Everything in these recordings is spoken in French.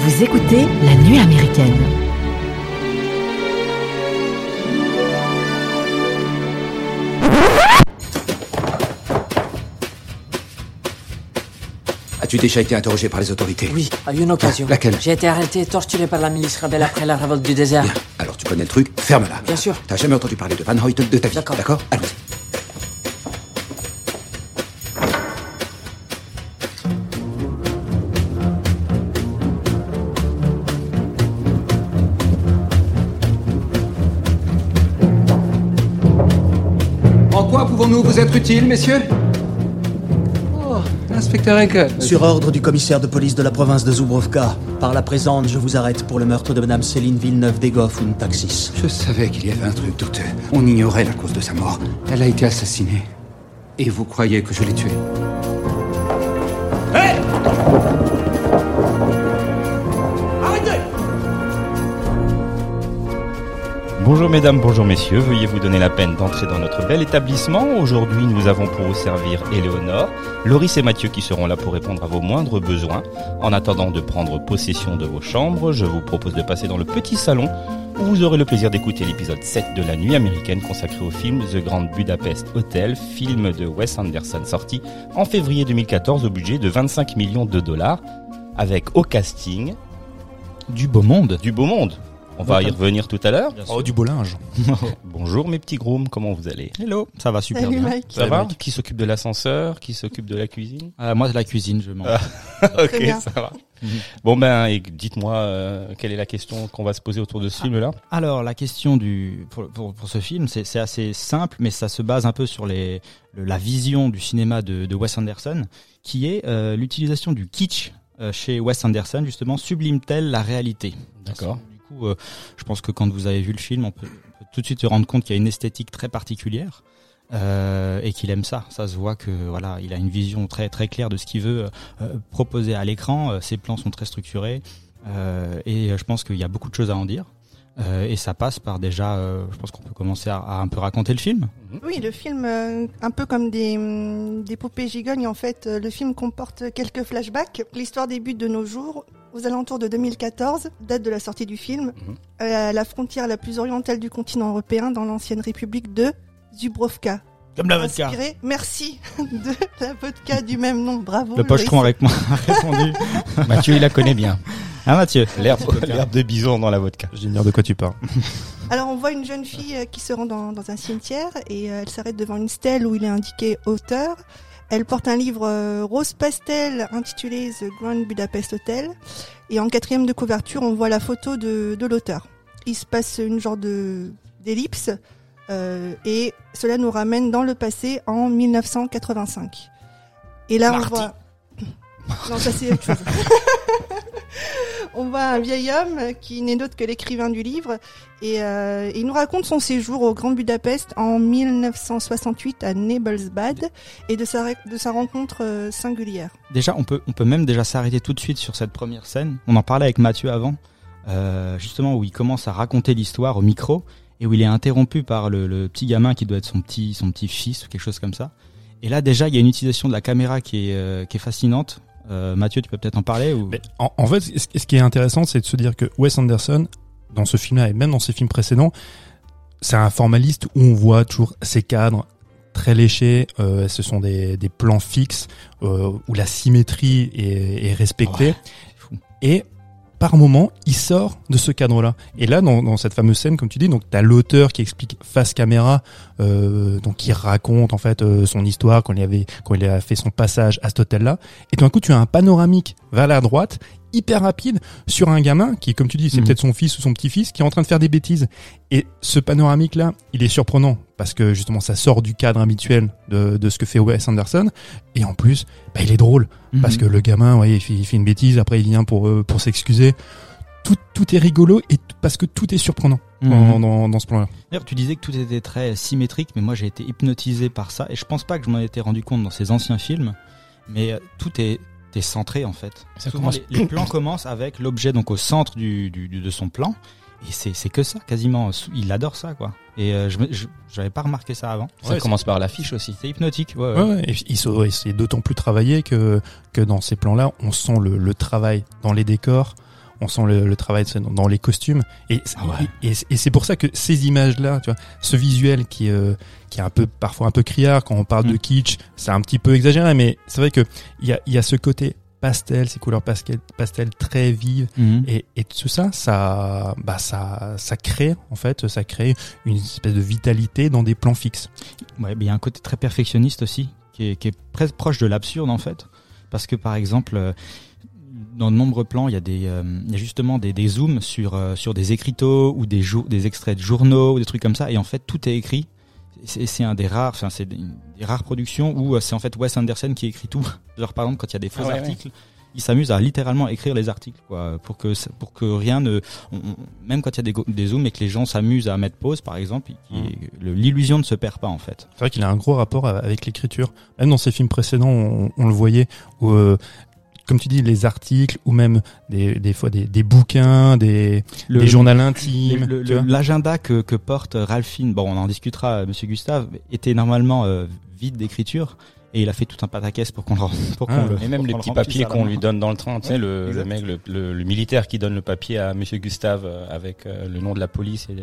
Vous écoutez La Nuit américaine. As-tu déjà été interrogé par les autorités? Oui, à une occasion. Ah, laquelle? J'ai été arrêté et torturé par la milice rebelle après la révolte du désert. Bien. Alors tu connais le truc, ferme-la. Bien sûr. T'as jamais entendu parler de Van Hoyt de ta vie? D'accord. D'accord? Allons-y. Vous être utiles, messieurs Oh, inspecteur Henkel. Sur ordre du commissaire de police de la province de Zubrovka, par la présente, je vous arrête pour le meurtre de Madame Céline Villeneuve-Degoff, une taxis. Je savais qu'il y avait un truc douteux. On ignorait la cause de sa mort. Elle a été assassinée. Et vous croyez que je l'ai tuée? Bonjour mesdames, bonjour messieurs, veuillez vous donner la peine d'entrer dans notre bel établissement. Aujourd'hui, nous avons pour vous servir Éléonore, Loris et Mathieu qui seront là pour répondre à vos moindres besoins. En attendant de prendre possession de vos chambres, je vous propose de passer dans le petit salon où vous aurez le plaisir d'écouter l'épisode 7 de la nuit américaine consacré au film The Grand Budapest Hotel, film de Wes Anderson sorti en février 2014 au budget de 25 millions de dollars avec au casting Du beau monde. du beau monde. On va y revenir tout à l'heure. Oh, du beau linge. Bonjour mes petits grooms, comment vous allez? Hello, ça va super Salut bien. Mike. Ça va Qui s'occupe de l'ascenseur? Qui s'occupe de la cuisine? Euh, moi, de la cuisine, je m'en. Ok, bien. ça va. Bon ben, et dites-moi euh, quelle est la question qu'on va se poser autour de ce film-là? Alors, la question du pour, pour, pour ce film, c'est c'est assez simple, mais ça se base un peu sur les le- la vision du cinéma de, de Wes Anderson, qui est euh, l'utilisation du kitsch euh, chez Wes Anderson. Justement, sublime-t-elle la réalité? D'accord. Euh, je pense que quand vous avez vu le film, on peut, tout de suite se rendre compte qu'il y a une esthétique très particulière. euh, et qu'il aime ça. Ça se voit que voilà, il a une vision très très claire de ce qu'il veut euh, proposer à l'écran. Ses plans sont très structurés et je pense qu'il y a beaucoup de choses à en dire. Et ça passe par déjà, je pense qu'on peut commencer à, un peu raconter le film. Oui, le film, un peu comme des, des poupées gigognes, en fait, le film comporte quelques flashbacks. L'histoire débute de nos jours, aux alentours de 2014, date de la sortie du film, Mhm. à la frontière la plus orientale du continent européen, dans l'ancienne république de Zubrovka. Comme la vodka. Inspiré, merci, de la vodka du même nom. Bravo. Le pochetron avec moi a répondu. Mathieu, il la connaît bien. Hein Mathieu? L'herbe de bison dans la vodka. J'ignore de quoi tu parles. Alors on voit une jeune fille euh, qui se rend dans, dans un cimetière et euh, elle s'arrête devant une stèle où il est indiqué auteur. Elle porte un livre euh, rose pastel intitulé The Grand Budapest Hotel et en quatrième de couverture on voit la photo de, de l'auteur. Il se passe une genre de d'ellipse euh, et cela nous ramène dans le passé en 1985. Et là Marty. on voit non ça c'est autre chose. on voit un vieil homme qui n'est d'autre que l'écrivain du livre et euh, il nous raconte son séjour au Grand Budapest en 1968 à Nebelsbad et de sa, de sa rencontre euh, singulière. Déjà, on peut, on peut même déjà s'arrêter tout de suite sur cette première scène. On en parlait avec Mathieu avant, euh, justement où il commence à raconter l'histoire au micro et où il est interrompu par le, le petit gamin qui doit être son petit, son petit fils ou quelque chose comme ça. Et là, déjà, il y a une utilisation de la caméra qui est, euh, qui est fascinante. Euh, Mathieu, tu peux peut-être en parler ou Mais en, en fait, ce qui est intéressant, c'est de se dire que Wes Anderson, dans ce film-là et même dans ses films précédents, c'est un formaliste où on voit toujours ses cadres très léchés. euh, ce sont des, des plans fixes euh, où la symétrie est, est respectée. Et par moment, il sort de ce cadre-là. Et là, dans, dans cette fameuse scène, comme tu dis, donc t'as l'auteur qui explique face caméra, euh, donc qui raconte en fait euh, son histoire quand il avait quand il a fait son passage à cet hôtel-là. Et tout d'un coup, tu as un panoramique vers la droite, hyper rapide, sur un gamin qui, comme tu dis, c'est Mhm. peut-être son fils ou son petit-fils, qui est en train de faire des bêtises. Et ce panoramique-là, il est surprenant parce que justement, ça sort du cadre habituel de, de ce que fait Wes Anderson. Et en plus, bah, il est drôle parce Mhm. que le gamin, ouais, il fait, il fait une bêtise, après il vient pour euh, pour s'excuser. Tout, tout est rigolo et parce que tout est surprenant Mhm. dans, dans, dans ce plan-là. D'ailleurs, tu disais que tout était très symétrique, mais moi j'ai été hypnotisé par ça, et je pense pas que je m'en étais rendu compte dans ces anciens films, mais euh, tout est, est centré en fait. Ça Souvent, commence- les, les plans commencent avec l'objet donc au centre du, du- du- de son plan, et c'est c'est que ça quasiment. Il adore ça quoi. Et euh, je j'avais pas remarqué ça avant. Ça commence par l'affiche aussi. C'est hypnotique. Ouais, ouais. Ouais, et puis, il se- ouais, c'est d'autant plus travaillé que, que dans ces plans-là, on sent le, le travail dans les décors, on sent le, le travail dans, les costumes. Et, Ah ouais. et, c'est pour ça que ces images-là, tu vois, ce visuel qui, euh, qui est un peu parfois un peu criard quand on parle de Mm. kitsch, c'est un petit peu exagéré, mais c'est vrai que il y a, il y a ce côté pastel, ces couleurs pastel, pastel très vives. Mhm. Et, et tout ça, ça, bah ça, ça crée en fait, ça crée une espèce de vitalité dans des plans fixes. Ouais, mais il y a un côté très perfectionniste aussi, qui est, qui est presque proche de l'absurde en fait. Parce que par exemple, euh, dans de nombreux plans, il y a des, euh, il y a justement des, des zooms sur euh, sur des écriteaux ou des des extraits de journaux ou des trucs comme ça, et en fait tout est écrit. C'est c'est un des rares, enfin c'est des, des rares productions où euh, c'est en fait Wes Anderson qui écrit tout. Genre par exemple quand il y a des faux Ah ouais, articles. Il s'amuse à littéralement écrire les articles, quoi, pour que pour que rien ne, on- on- même quand il y a des, des zooms et que les gens s'amusent à mettre pause, par exemple, le- l'illusion ne se perd pas en fait. C'est vrai qu'il a un gros rapport avec l'écriture. Même dans ses films précédents, on, on le voyait où, euh, comme tu dis, les articles ou même des, des fois des, des bouquins, des, Le- des journaux intimes. L'agenda que, que porte Ralphine, bon, on en discutera, euh, Monsieur Gustave, était normalement euh, vide d'écriture et il a fait tout un pataquès pour qu'on le, pour qu'on Ah, le- Et même pour les le petits papiers qu'on lui donne dans le train, tu sais, le, le mec, le, le- le militaire qui donne le papier à Monsieur Gustave euh, avec euh, le nom de la police et les...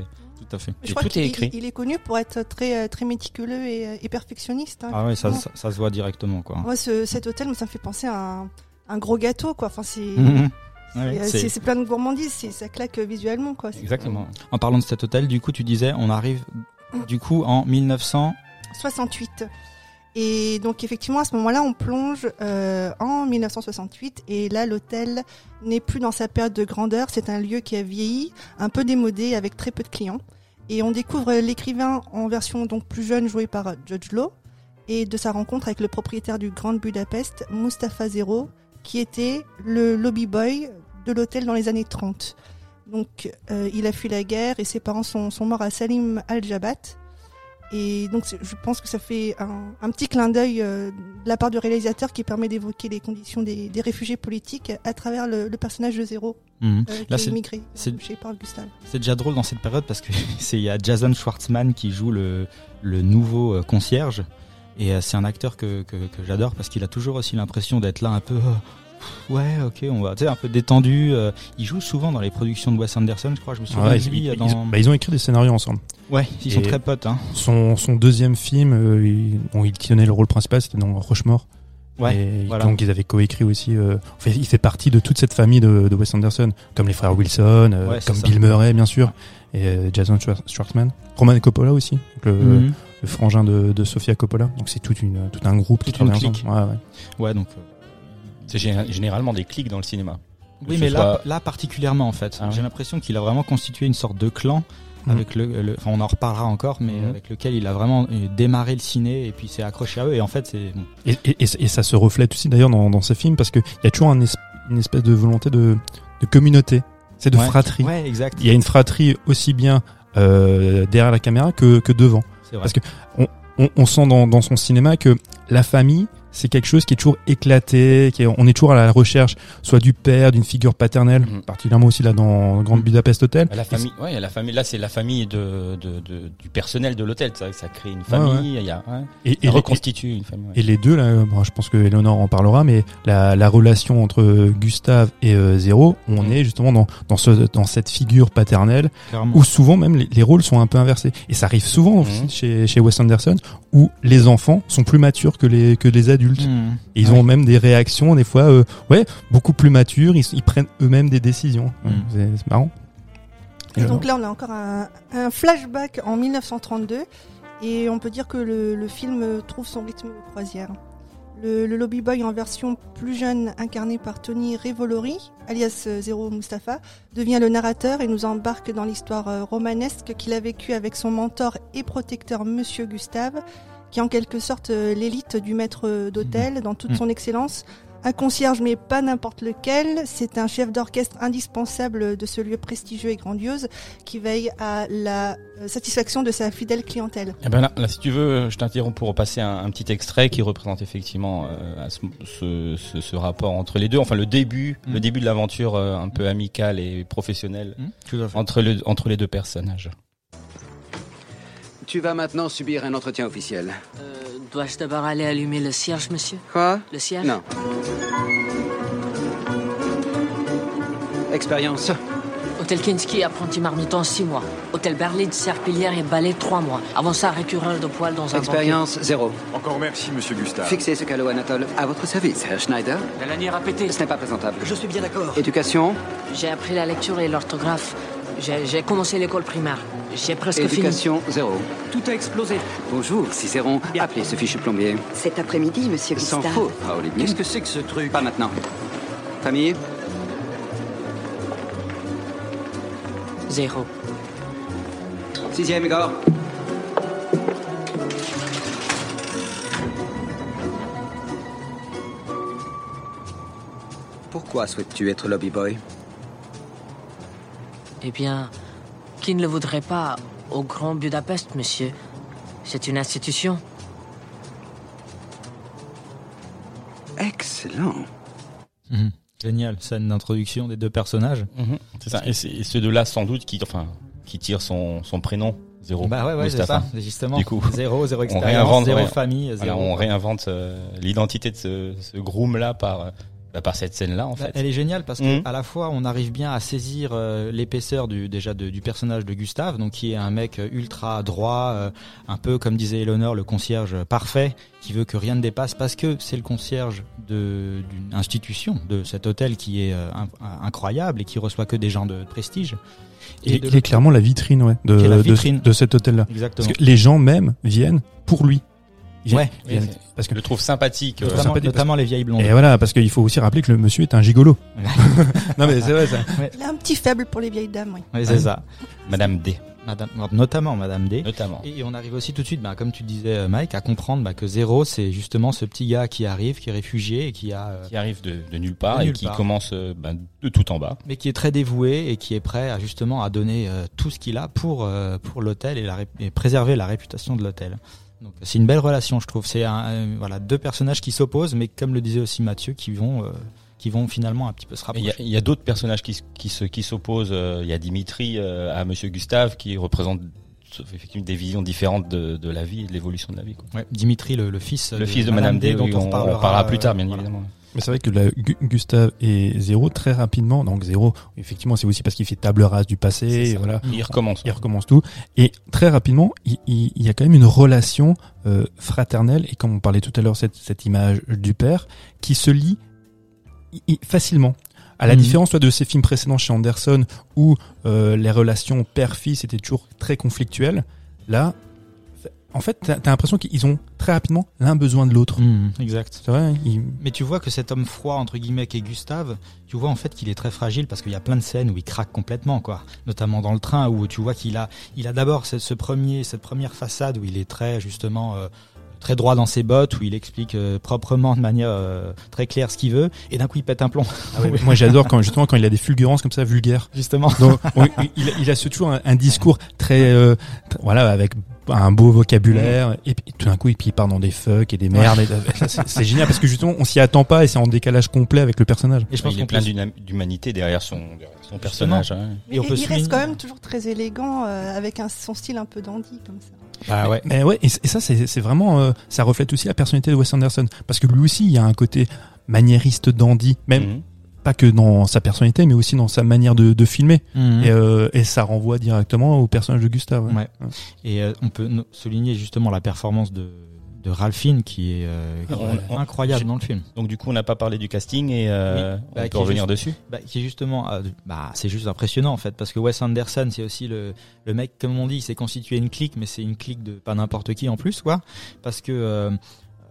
Tout à fait. Je Et crois tout est écrit. il est connu pour être très, très méticuleux et, et perfectionniste. hein. Ah ouais, ça, ça, ça se voit directement, quoi. Moi, ce- cet hôtel, ça me fait penser à un, un gros gâteau, quoi. Enfin, c'est Ouais, euh, c'est- plein de gourmandise, c'est- ça claque euh, visuellement, quoi. Exactement. En parlant de cet hôtel, du coup, tu disais, on arrive du coup en 1900. 68. Et donc effectivement à ce moment-là on plonge euh, en 1968 et là l'hôtel n'est plus dans sa période de grandeur, c'est un lieu qui a vieilli, un peu démodé avec très peu de clients. Et on découvre l'écrivain en version donc plus jeune joué par Judge Law et de sa rencontre avec le propriétaire du Grand Budapest, Mustafa Zero, qui était le lobby boy de l'hôtel dans les années 30. Donc euh, il a fui la guerre et ses parents sont, sont morts à Salim al-Jabat. Et donc je pense que ça fait un, un petit clin d'œil euh, de la part du réalisateur qui permet d'évoquer les conditions des, des réfugiés politiques à travers le, le personnage de Zéro Mhm. euh, qui Là, est immigré euh, Paul Gustave. C'est déjà drôle dans cette période parce que c'est il y a Jason Schwartzman qui joue le, le nouveau concierge et euh, c'est un acteur que, que, que j'adore parce qu'il a toujours aussi l'impression d'être là un peu pff, ouais ok on va tu sais un peu détendu euh, il joue souvent dans les productions de Wes Anderson je crois je me souviens ouais, de lui ils, euh, ils- dans bah, ils ont écrit des scénarios ensemble. ouais ils sont très potes hein Son, son deuxième film, euh, il, dont il tenait le rôle principal, c'était dans Rochemort. ouais et voilà. donc ils avaient coécrit aussi. Euh, en fait, il fait partie de toute cette famille de, de Wes Anderson, comme les frères Wilson, euh, Ouais, comme ça. Bill Murray bien sûr, et Jason Schwar- Schwartzman, Roman Coppola aussi, le, Mhm. Le frangin de, de Sofia Coppola. Donc c'est toute une, tout un groupe qui une travaille clique. ensemble. Ouais, ouais. ouais donc euh, C'est gé- généralement des clics dans le cinéma. Oui mais là soit- là particulièrement en fait Ah ouais. j'ai l'impression qu'il a vraiment constitué une sorte de clan Mhm. avec le, le- enfin on en reparlera encore mais Mhm. avec lequel il a vraiment euh, démarré le ciné et puis s'est accroché à eux et en fait c'est bon, Et, et, et, et ça se reflète aussi d'ailleurs dans, dans ces films parce qu'il y a toujours un es- une espèce de volonté de, de communauté, c'est de Ouais. fratrie. Ouais, exact. Il y a une fratrie aussi bien euh, derrière la caméra que, que devant. Parce que on, on, sent dans son cinéma que la famille, c'est quelque chose qui est toujours éclaté, qui est- on est toujours à la recherche soit du père, d'une figure paternelle, Mhm. particulièrement aussi là dans Grande Budapest Hotel. La famille, ouais, il y a la famille. Là, c'est la famille de, de, de- du personnel de l'hôtel. Ça, ça crée une famille. Il y a, ouais, Et, ça et, reconstitue une famille. ouais. et les deux, là, bon, je pense que Eleonore en parlera, mais la, la relation entre Gustave et euh, Zéro, on Mhm. est justement dans, dans, ce, dans cette figure paternelle Clairement. où souvent même les, les rôles sont un peu inversés. Et ça arrive souvent aussi Mhm. chez, chez Wes Anderson où les enfants sont plus matures que les, que les adultes. Mmh. Et ils Ouais. ont même des réactions, des fois, euh, ouais, beaucoup plus matures, ils, ils prennent eux-mêmes des décisions. Mhm. C'est c'est marrant. Et donc là, on a encore un, un flashback en 1932, et on peut dire que le, le film trouve son rythme de croisière. Le, le lobby boy en version plus jeune, incarné par Tony Revolori, alias euh, Zero Mustafa, devient le narrateur et nous embarque dans l'histoire euh, romanesque qu'il a vécue avec son mentor et protecteur Monsieur Gustave, qui est en quelque sorte euh, l'élite du maître d'hôtel dans toute Mhm. son excellence. Un concierge, mais pas n'importe lequel, c'est un chef d'orchestre indispensable de ce lieu prestigieux et grandiose qui veille à la euh, satisfaction de sa fidèle clientèle. Eh ben là, là, si tu veux, je t'interromps pour passer un, un petit extrait qui représente effectivement euh, ce, ce, ce- ce rapport entre les deux. Enfin, le début, Mm. le début de l'aventure euh, un peu amicale et professionnelle Mmh. Le, entre les deux personnages. Tu vas maintenant subir un entretien officiel. Euh, Dois-je d'abord aller allumer le cierge, monsieur Quoi Le cierge Non. Expérience. Hôtel Kinski, apprenti marmiton, 6 mois. Hôtel Berlin, serpillière et balai, 3 mois. Avant ça, récureur de poils dans un Expérience zéro. Encore merci, monsieur Gustave. Fixez ce calot Anatole. À votre service, Herr Schneider. La lanière a pété. Ce n'est pas présentable. Je suis bien d'accord. Éducation. J'ai appris la lecture et l'orthographe. J'ai commencé l'école primaire. J'ai presque fini. Éducation zéro. Tout a explosé. Bonjour, Cicéron. Appelez ce fichu plombier. Cet après-midi, monsieur Sans Gustave. faute, Olivier. Qu'est-ce que c'est que ce truc? Pas maintenant. Famille? Zéro. Sixième, Igor. Pourquoi souhaites-tu être lobby boy? Eh bien, qui ne le voudrait pas au Grand Budapest, monsieur C'est une institution. Excellent. Mhm. Génial, scène d'introduction des deux personnages. Mhm, c'est ça. Et, c'est- et ceux deux-là, sans doute, qui, enfin, qui tirent son, son prénom, zéro. Bah ouais, ouais, c'est ça, justement. Du coup, zéro, zéro expérience, zéro famille, zéro. on réinvente euh, l'identité de ce, ce groom-là par, euh, bah, par cette scène-là, en Bah, fait. Elle est géniale parce que Mhm. à la fois on arrive bien à saisir euh, l'épaisseur du déjà de- du personnage de Gustave, donc qui est un mec euh, ultra droit, euh, un peu comme disait Eleanor, le concierge parfait, qui veut que rien ne dépasse parce que c'est le concierge d'une institution de cet hôtel qui est euh, in- incroyable et qui reçoit que des gens de prestige. Il, de il est clairement la vitrine, ouais, de, de cet hôtel-là. Exactement. Parce que les gens même viennent pour lui. Ouais. Oui, parce que Je le trouve sympathique. euh, notamment, sympathique notamment les vieilles blondes. et voilà, parce qu'il faut aussi rappeler que le monsieur est un gigolo. non mais c'est vrai ça. Il a un petit faible pour les vieilles dames, oui. Ouais, c'est ça. Madame D, Madame, notamment Madame D. notamment. Et on arrive aussi tout de suite, bah, comme tu disais euh, Mike, à comprendre bah, que Zéro, c'est justement ce petit gars qui arrive, qui est réfugié et qui a, euh, Qui arrive de, de nulle part De et qui part. commence euh, ben, de tout en bas. mais qui est très dévoué et qui est prêt à justement à donner euh, tout ce qu'il a pour euh, pour l'hôtel et, et préserver la réputation de l'hôtel. Donc c'est une belle relation, je trouve. C'est un, euh, voilà deux personnages qui s'opposent, mais comme le disait aussi Mathieu, qui vont euh, qui vont finalement un petit peu se Et Il y a, rapprocher. il y a d'autres personnages qui, s- qui se qui s'opposent. euh, Il y a Dimitri à Monsieur Gustave qui représente effectivement des visions différentes de, de la vie et de l'évolution de la vie. Quoi. Ouais, Dimitri, le, le fils, Le fils de Madame D, dont oui, on, on, reparlera, on parlera plus tard, bien voilà. évidemment. Mais c'est vrai que la, Gu- Gustave et Zéro très rapidement. Donc Zéro, effectivement, c'est aussi parce qu'il fait table rase du passé. Et voilà. Il recommence. Il recommence tout. Et très rapidement, il, il- il y a quand même une relation euh, fraternelle, et comme on parlait tout à l'heure, cette, cette image du père, qui se lie facilement. À la Mhm. différence toi, de ses films précédents chez Anderson, où euh, les relations père-fils étaient toujours très conflictuelles, là, en fait, t'as as, l'impression qu'ils ont très rapidement l'un besoin de l'autre. Mhm, exact. C'est vrai, Mais tu vois que cet homme froid entre guillemets qui est Gustave, tu vois en fait qu'il est très fragile parce qu'il y a plein de scènes où il craque complètement quoi. Notamment dans le train où tu vois qu'il a il a d'abord ce, ce premier cette première façade où il est très justement euh, très droit dans ses bottes où il explique euh, proprement de manière euh, très claire ce qu'il veut et d'un coup il pète un plomb. Ah ouais, moi j'adore quand justement quand il a des fulgurances comme ça vulgaires. Justement. Donc, on- il, il a ce- toujours un, un discours très, euh, voilà, avec un beau vocabulaire. Et puis tout d'un coup, et puis il part dans des fuck et des merdes. et- ça, c'est- génial parce que justement, on s'y attend pas et c'est en décalage complet avec le personnage. Et je pense il est plein d'humanité derrière son, derrière son personnage. hein. Et on il peut il souligner- reste quand même toujours très élégant, euh, avec un, son style un peu dandy, comme ça. Bah ouais. Mais ouais, et, ça, c'est c'est vraiment, euh, ça reflète aussi la personnalité de Wes Anderson parce que lui aussi, il y a un côté maniériste dandy, même Mhm. Pas que dans sa personnalité, mais aussi dans sa manière de, de filmer. Mhm. Et, euh, et ça renvoie directement au personnage de Gustave. ouais. Ouais. Et euh, on peut souligner justement la performance de de Ralphine qui est euh, qui est on- incroyable dans le film. Donc du coup, on n'a pas parlé du casting et euh, Oui. on Bah, peut revenir juste- dessus. Bah, qui est justement, euh, bah, c'est juste impressionnant en fait, parce que Wes Anderson, c'est aussi le, le mec, comme on dit, il s'est constitué une clique, mais c'est une clique de pas n'importe qui en plus, quoi, parce que euh,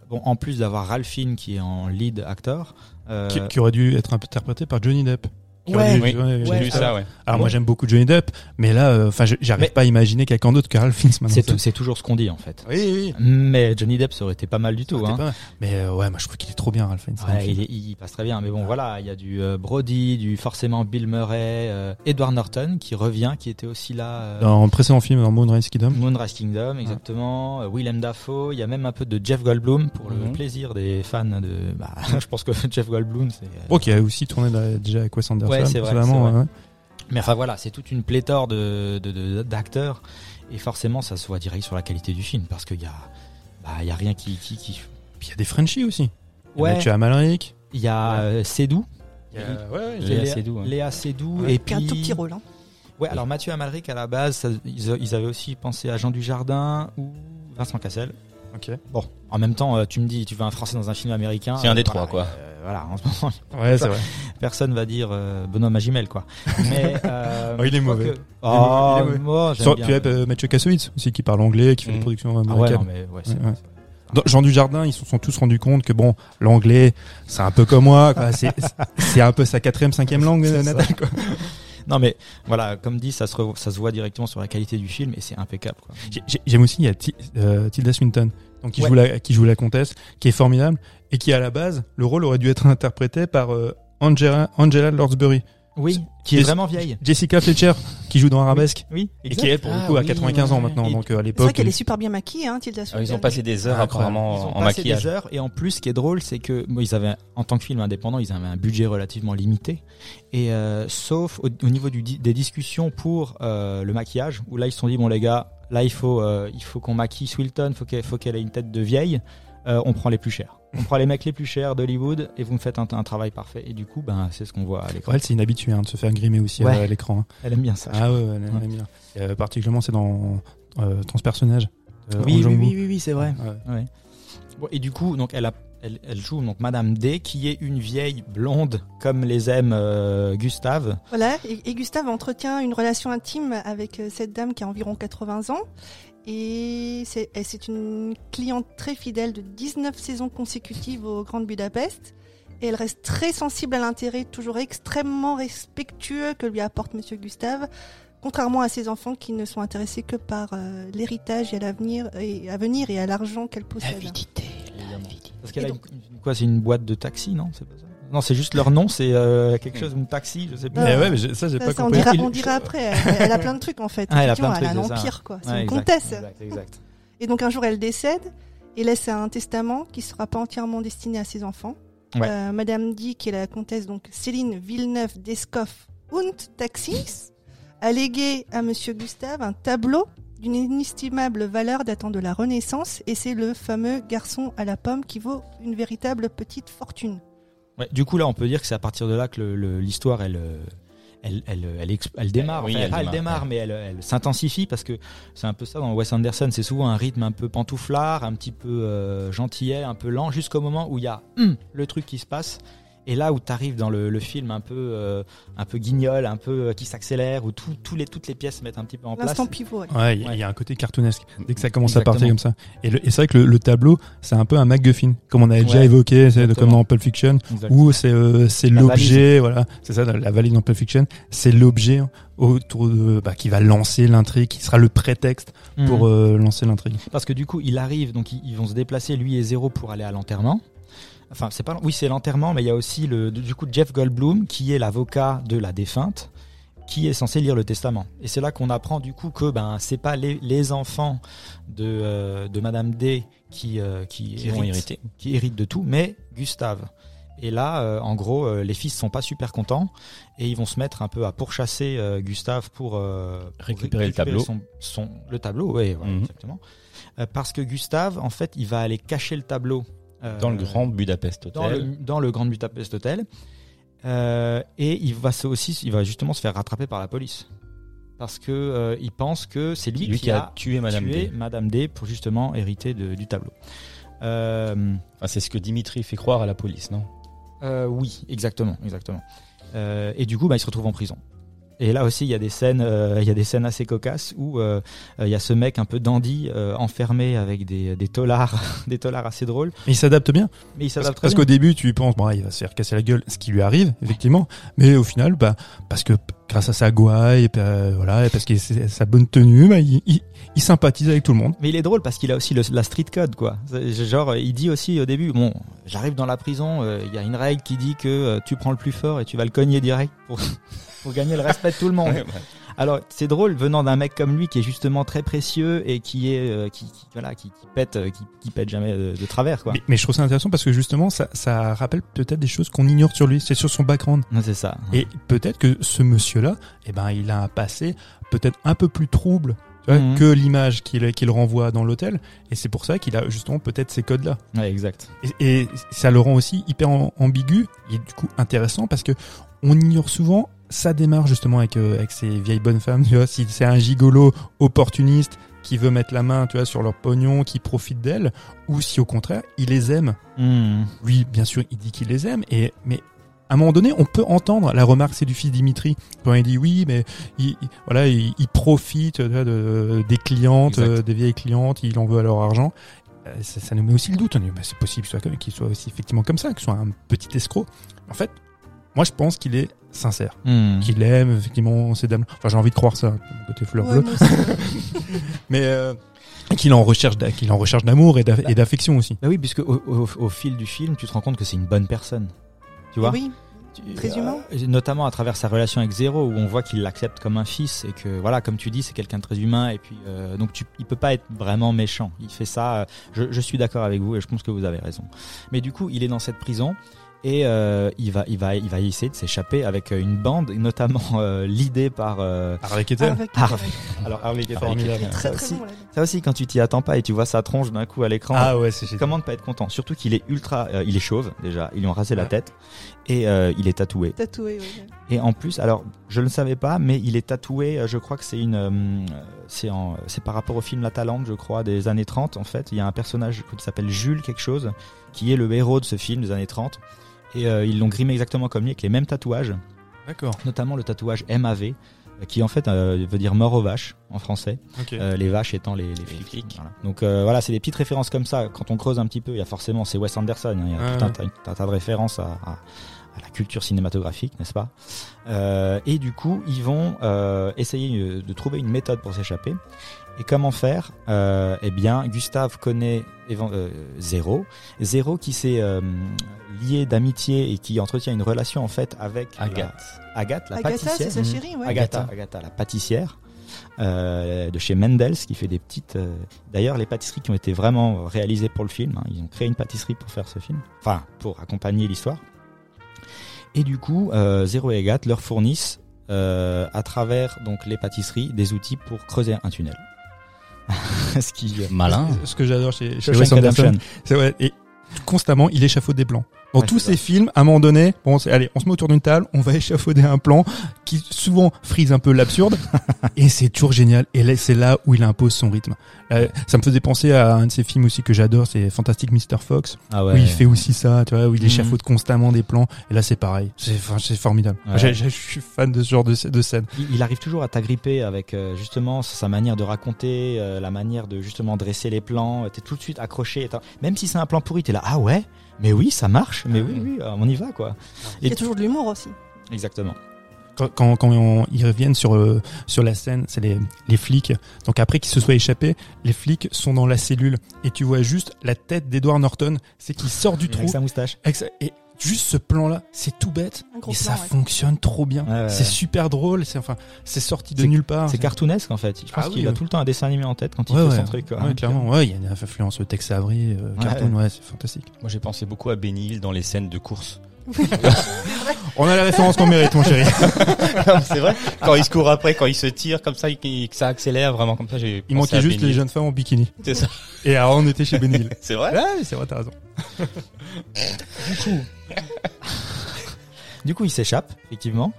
bon, en plus d'avoir Ralphine qui est en lead actor, euh, Qui, qui aurait dû être interprété par Johnny Depp. Ouais, Oui, ouais, j'ai ça. Alors Ouais. moi j'aime beaucoup Johnny Depp, mais là, euh, enfin, je- j'arrive Mais- pas à imaginer quelqu'un d'autre que Ralph Fiennes maintenant. c'est c'est toujours ce qu'on dit en fait. Oui, oui. Mais Johnny Depp, ça aurait été pas mal du tout. Hein. pas mal. Mais euh, ouais, moi je trouve qu'il est trop bien, Ralph Fiennes. dans le Ouais, film. il, est- il passe très bien, mais bon voilà, il y a du euh, Brody, du forcément Bill Murray, euh, Edward Norton qui revient, qui était aussi là. euh, Dans le précédent film, dans Moonrise Kingdom. Moonrise Kingdom, exactement. Euh, Willem Dafoe. Il y a même un peu de Jeff Goldblum pour le Mhm. plaisir des fans de. Bah, je pense que Jeff Goldblum, c'est. euh, Oh, qui a aussi tourné déjà avec Wes Anderson. Ouais, c'est vrai, ouais. Mais enfin voilà, c'est toute une pléthore de de- de- d'acteurs et forcément ça se voit direct sur la qualité du film parce qu'il y a bah il y a rien qui qui, qui... Puis il y a des Frenchies aussi. Ouais. Mathieu Amalric. Il y a euh, Sédou. Il y a- ouais, ouais, il y a- Léa hein. Léa Ouais. et puis un tout petit rôle. Hein. Ouais, alors Mathieu Amalric à la base, ça- ils, ils avaient aussi pensé à Jean Dujardin ou Vincent Cassel. Ok. Bon, en même temps, euh, tu me dis, tu veux un Français dans un film américain. C'est un des voilà, trois, quoi. euh, voilà, en ce moment, Ouais, c'est vrai. personne va dire euh, Benoît Magimel, quoi. Mais euh, Oh, il est mauvais. que- Il est mauvais, Oh, il est mauvais. moi, j'aime bien. tu as euh, Mathieu Kassovitz aussi qui parle anglais, qui fait Mm. des productions Ah ouais, américaines. non, mais ouais, c'est Ouais, vrai, ouais. c'est vrai. Dans Jean Dujardin, ils se sont tous rendus compte que bon, l'anglais, c'est un peu comme moi, quoi. C'est, c'est un peu sa quatrième, cinquième langue natale, quoi. Non, mais voilà, comme dit, ça se, re- ça se voit directement sur la qualité du film et c'est impeccable, quoi. J'ai- j'ai- J'aime aussi, il y a Ti- euh, Tilda Swinton, donc qui Ouais. joue la, qui joue la comtesse, qui est formidable et qui à la base, le rôle aurait dû être interprété par euh, Angela, Angela Lansbury, Oui, qui est Jess- vraiment vieille. Jessica Fletcher, qui joue dans Arabesque Oui, et qui elle pour le Ah coup oui, 95 ans ouais. maintenant, Et- donc euh, à C'est l'époque. vrai qu'elle est super bien maquillée, hein, Tilda Ah, Swinton. ils ont passé des heures Ah, apparemment Ils ont en passé maquillage. des heures et en plus, ce qui est drôle, c'est que bon, ils avaient, en tant que film indépendant, ils avaient un budget relativement limité. Et euh, sauf au, au niveau du, des discussions pour euh, le maquillage, où là ils se sont dit bon les gars, là il faut, euh, il faut qu'on maquille Swilton, faut qu'elle, faut qu'elle ait une tête de vieille. Euh, on prend les plus chers. On prend les mecs les plus chers d'Hollywood et vous me faites un, un travail parfait. Et du coup, ben c'est ce qu'on voit à l'écran. Ouais, elle, c'est une habituée hein, de se faire grimer aussi Ouais. à, l'écran. hein. Elle aime bien ça. Ah ouais, elle aime bien. Et, euh, particulièrement, c'est dans euh, dans ce personnage. euh, oui, oui, oui, oui, oui, c'est vrai. Bon, et du coup, donc elle, a, elle, elle joue donc Madame D, qui est une vieille blonde comme les aime euh, Gustave. Voilà, et, et Gustave entretient une relation intime avec euh, cette dame qui a environ 80 ans. Et c'est une cliente très fidèle de 19 saisons consécutives au Grand Budapest. Et elle reste très sensible à l'intérêt, toujours extrêmement respectueux que lui apporte Monsieur Gustave, contrairement à ses enfants qui ne sont intéressés que par euh, l'héritage et à l'avenir et à venir et à l'argent qu'elle possède. Parce qu'elle a donc- une, une- quoi, c'est une boîte de taxi, non C'est pas ça? Non, c'est juste leur nom, c'est euh, quelque chose, une taxi, je sais pas. Mais ouais, mais j'ai- ça j'ai Ça, pas ça, on compris. dira, Il- on dira après. Elle, elle a plein de trucs en fait. Ah, elle a plein de Effectivement, trucs, elle a c'est un ça. empire quoi. C'est Ouais, une exact, comtesse. Exact, exact. Et donc un jour elle décède et laisse un testament qui sera pas entièrement destiné à ses enfants. Ouais. Euh, Madame Di, qui est la comtesse donc Céline Villeneuve d'Escoff und Taxis, a légué à Monsieur Gustave un tableau d'une inestimable valeur datant de la Renaissance et c'est le fameux garçon à la pomme qui vaut une véritable petite fortune. Ouais, du coup, là, on peut dire que c'est à partir de là que le- le- l'histoire, elle, euh, elle, elle, elle, elle démarre. Oui, Enfin, elle démarre, démarre, ouais. mais elle, elle s'intensifie parce que c'est un peu ça dans Wes Anderson. C'est souvent un rythme un peu pantouflard, un petit peu euh, gentillet, un peu lent, jusqu'au moment où il y a hum, le truc qui se passe. Et là où tu arrives dans le, le film un peu, euh, un peu guignol, un peu euh, qui s'accélère, où tout, tous les, toutes les pièces se mettent un petit peu en place. L'instant pivot. ouais. Ouais, il y a- il y, a un côté cartoonesque dès que ça commence à Exactement. partir comme ça. Et, le- et c'est vrai que le, le tableau, c'est un peu un MacGuffin, comme on avait déjà évoqué, c'est exactement. comme dans Pulp Fiction, Exact. où c'est euh, l'objet, voilà, c'est ça, la, valise dans Pulp Fiction, c'est l'objet autour de bah, qui va lancer l'intrigue, qui sera le prétexte pour euh, lancer l'intrigue. Parce que du coup, il arrive, donc ils, ils vont se déplacer, lui et Zéro, pour aller à l'enterrement. Enfin, c'est pas, oui, c'est l'enterrement, mais il y a aussi le, du coup Jeff Goldblum, qui est l'avocat de la défunte, qui est censé lire le testament. Et c'est là qu'on apprend du coup que ben c'est pas les, les enfants de, euh, de Madame D qui euh, qui, hériter. qui héritent de tout, mais Gustave. Et là, euh, en gros, euh, les fils sont pas super contents et ils vont se mettre un peu à pourchasser Gustave pour, pour Récupérer le tableau. Son, son- le tableau, oui, Mhm. exactement. Parce que Gustave, en fait, il va aller cacher le tableau Dans le Grand Budapest dans le, Hotel. dans le Grand Budapest Hotel. Euh, et il va aussi, il va justement se faire rattraper par la police. Parce que euh, il pense que c'est lui, Lui qui, a, a tué Madame tué D. Madame D pour justement hériter de- du tableau. Euh, Enfin, c'est ce que Dimitri fait croire à la police, non? euh, oui, exactement, exactement. Euh, et du coup, bah, il se retrouve en prison. Et là aussi, il y a des scènes, euh, il y a des scènes assez cocasses où euh, euh, il y a ce mec un peu dandy euh, enfermé avec des, des tolards, des tolards assez drôles. Mais il s'adapte bien. Mais il Parce, s'adapte parce bien. qu'au début, tu penses, bon, il va se faire casser la gueule, ce qui lui arrive, effectivement. Mais au final, bah, parce que grâce à sa gouaille, et puis, euh, voilà, et parce que sa bonne tenue, bah, il, il, il sympathise avec tout le monde. Mais il est drôle parce qu'il a aussi le- la street code, quoi. Genre, il dit aussi au début, bon, j'arrive dans la prison, euh, il y a une règle qui dit que tu prends le plus fort et tu vas le cogner direct pour, pour gagner le respect de tout le monde. Ouais, ouais. Alors, c'est drôle venant d'un mec comme lui qui est justement très précieux et qui est, euh, qui, qui- voilà, qui, qui pète, euh, qui, qui pète jamais de, de travers, quoi. Mais, mais je trouve ça intéressant parce que justement, ça, ça rappelle peut-être des choses qu'on ignore sur lui. C'est sur son background. Ouais, c'est ça. Et peut-être que ce monsieur-là, eh ben, il a un passé peut-être un peu plus trouble tu vois, Mhm. que l'image qu'il qu'il renvoie dans l'hôtel. Et c'est pour ça qu'il a justement peut-être ces codes-là. Ouais, exact. Et, et ça le rend aussi hyper am- ambigu et du coup intéressant parce que on ignore souvent sa démarche justement avec, euh, avec ces vieilles bonnes femmes. Tu vois, si c'est un gigolo opportuniste qui veut mettre la main, tu vois, sur leur pognon, qui profite d'elles, ou si au contraire il les aime. Hmm. Oui, bien sûr, il dit qu'il les aime, et mais à un moment donné, on peut entendre la remarque, c'est du fils Dimitri, quand il dit oui, mais il, il- voilà, il, il profite vois, de, des clientes, euh, des vieilles clientes, il en veut à leur argent. Euh, Ça, ça nous met aussi le doute. On dit, bah, c'est possible qu'il soit, qu'il soit aussi effectivement comme ça, qu'il soit un petit escroc. En fait, moi, je pense qu'il est sincère, Hmm. qu'il aime effectivement ces dames. Enfin, j'ai envie de croire ça, côté fleur bleue, mais euh, qu'il est en recherche, qu'il en recherche d'amour et d'a- et d'affection aussi. Bah oui, puisque au, au- au fil du film, tu te rends compte que c'est une bonne personne. Tu vois? Oui, Tu- Très humain. euh, notamment à travers sa relation avec Zéro, où on voit qu'il l'accepte comme un fils et que voilà, comme tu dis, c'est quelqu'un de très humain. Et puis euh, donc tu, il peut pas être vraiment méchant. Il fait ça. euh, Je, je suis d'accord avec vous et je pense que vous avez raison. Mais du coup, il est dans cette prison. Et euh, il va, il va, il va essayer de s'échapper avec euh, une bande, notamment euh, l'idée par. euh, Harvey Keitel. Harvey. Alors Harvey. Il est très ça aussi, bon ça aussi, quand tu t'y attends pas et tu vois sa tronche d'un coup à l'écran, Ah ouais, c'est. Comment ne pas être content? Surtout qu'il est ultra, euh, il est chauve déjà, ils lui ont rasé la tête et euh, il est tatoué. Tatoué, ouais. Et en plus, alors je ne le savais pas, mais il est tatoué. euh, je crois que c'est une, euh, c'est en, c'est par rapport au film La Talente, je crois, des années 30. En fait, il y a un personnage qui s'appelle Jules quelque chose, qui est le héros de ce film des années 30. Et euh, ils l'ont grimé exactement comme lui, avec les mêmes tatouages, D'accord. notamment le tatouage MAV, euh, qui en fait euh, veut dire mort aux vaches en français. Ok. Euh, les vaches étant les, les flics. Voilà. Donc euh, voilà, c'est des petites références comme ça. Quand on creuse un petit peu, il y a forcément, c'est Wes Anderson, hein, il y a tout un, ouais. tas- un tas de références à, à- à la culture cinématographique, n'est-ce pas? Euh, Et du coup, ils vont euh, essayer de trouver une méthode pour s'échapper. Et comment faire? Euh, Eh bien, Gustave connaît euh, Zéro. Zéro qui s'est euh, lié d'amitié et qui entretient une relation en fait avec la- Agathe. Agathe, la Agatha, pâtissière. c'est sa chérie, ouais. Agatha, Agatha, la pâtissière euh, de chez Mendels qui fait des petites. euh, D'ailleurs, les pâtisseries qui ont été vraiment réalisées pour le film, hein, ils ont créé une pâtisserie pour faire ce film, enfin pour accompagner l'histoire. Et du coup, euh, Zéro et Agathe leur fournissent euh, à travers donc les pâtisseries des outils pour creuser un tunnel. Ce qui Malin. Ce que j'adore chez, chez Shawshank Wes Anderson, Redemption. c'est ouais, et constamment il échafaude des plans. Dans Ouais, tous ces films, à un moment donné, bon, allez, on se met autour d'une table, on va échafauder un plan qui souvent frise un peu l'absurde, et c'est toujours génial. Et là, c'est là où il impose son rythme. Euh, ça me faisait penser à un de ces films aussi que j'adore, c'est Fantastic Mr. Fox, Ah où il fait aussi ça, tu vois, où il Mhm. échafaude constamment des plans. Et là, c'est pareil. C'est, formidable. Ouais. Je suis fan de ce genre de, de scène. Il, il arrive toujours à t'agripper avec euh, justement sa manière de raconter, euh, la manière de justement dresser les plans. T'es tout de suite accroché. Même si c'est un plan pourri, t'es là, ah ouais, mais oui, ça marche, mais oui, oui, euh, on y va quoi. Il y a toujours de l'humour aussi. Exactement. quand, quand, quand on- ils reviennent sur euh, sur la scène, c'est les, les flics. Donc après qu'ils se soient échappés, les flics sont dans la cellule et tu vois juste la tête d'Edward Norton, c'est qu'il sort du trou. Avec sa moustache. avec sa- et juste ce plan-là, c'est tout bête et plan, ça ouais. fonctionne trop bien. Ouais, ouais, c'est ouais. super drôle. C'est enfin, c'est sorti de nulle part. C'est cartoonesque en fait. Je pense Ah oui, qu'il a tout le temps un dessin animé en tête quand il Ouais, fait ouais. son truc. quoi. Ouais, clairement. Ouais, il y a une influence Tex Avery, euh, Ouais. cartoon, ouais, c'est fantastique. Moi, j'ai pensé beaucoup à Benny Hill dans les scènes de course. On a la référence qu'on mérite, mon chéri. c'est vrai. Quand il se court après, quand il se tire comme ça, et que ça accélère vraiment comme ça, j'ai. Il manquait juste les jeunes femmes en bikini. C'est ça. Et alors, on était chez Benny Hill. C'est vrai. Ouais, c'est vrai, t'as raison. Du coup, il s'échappe, effectivement.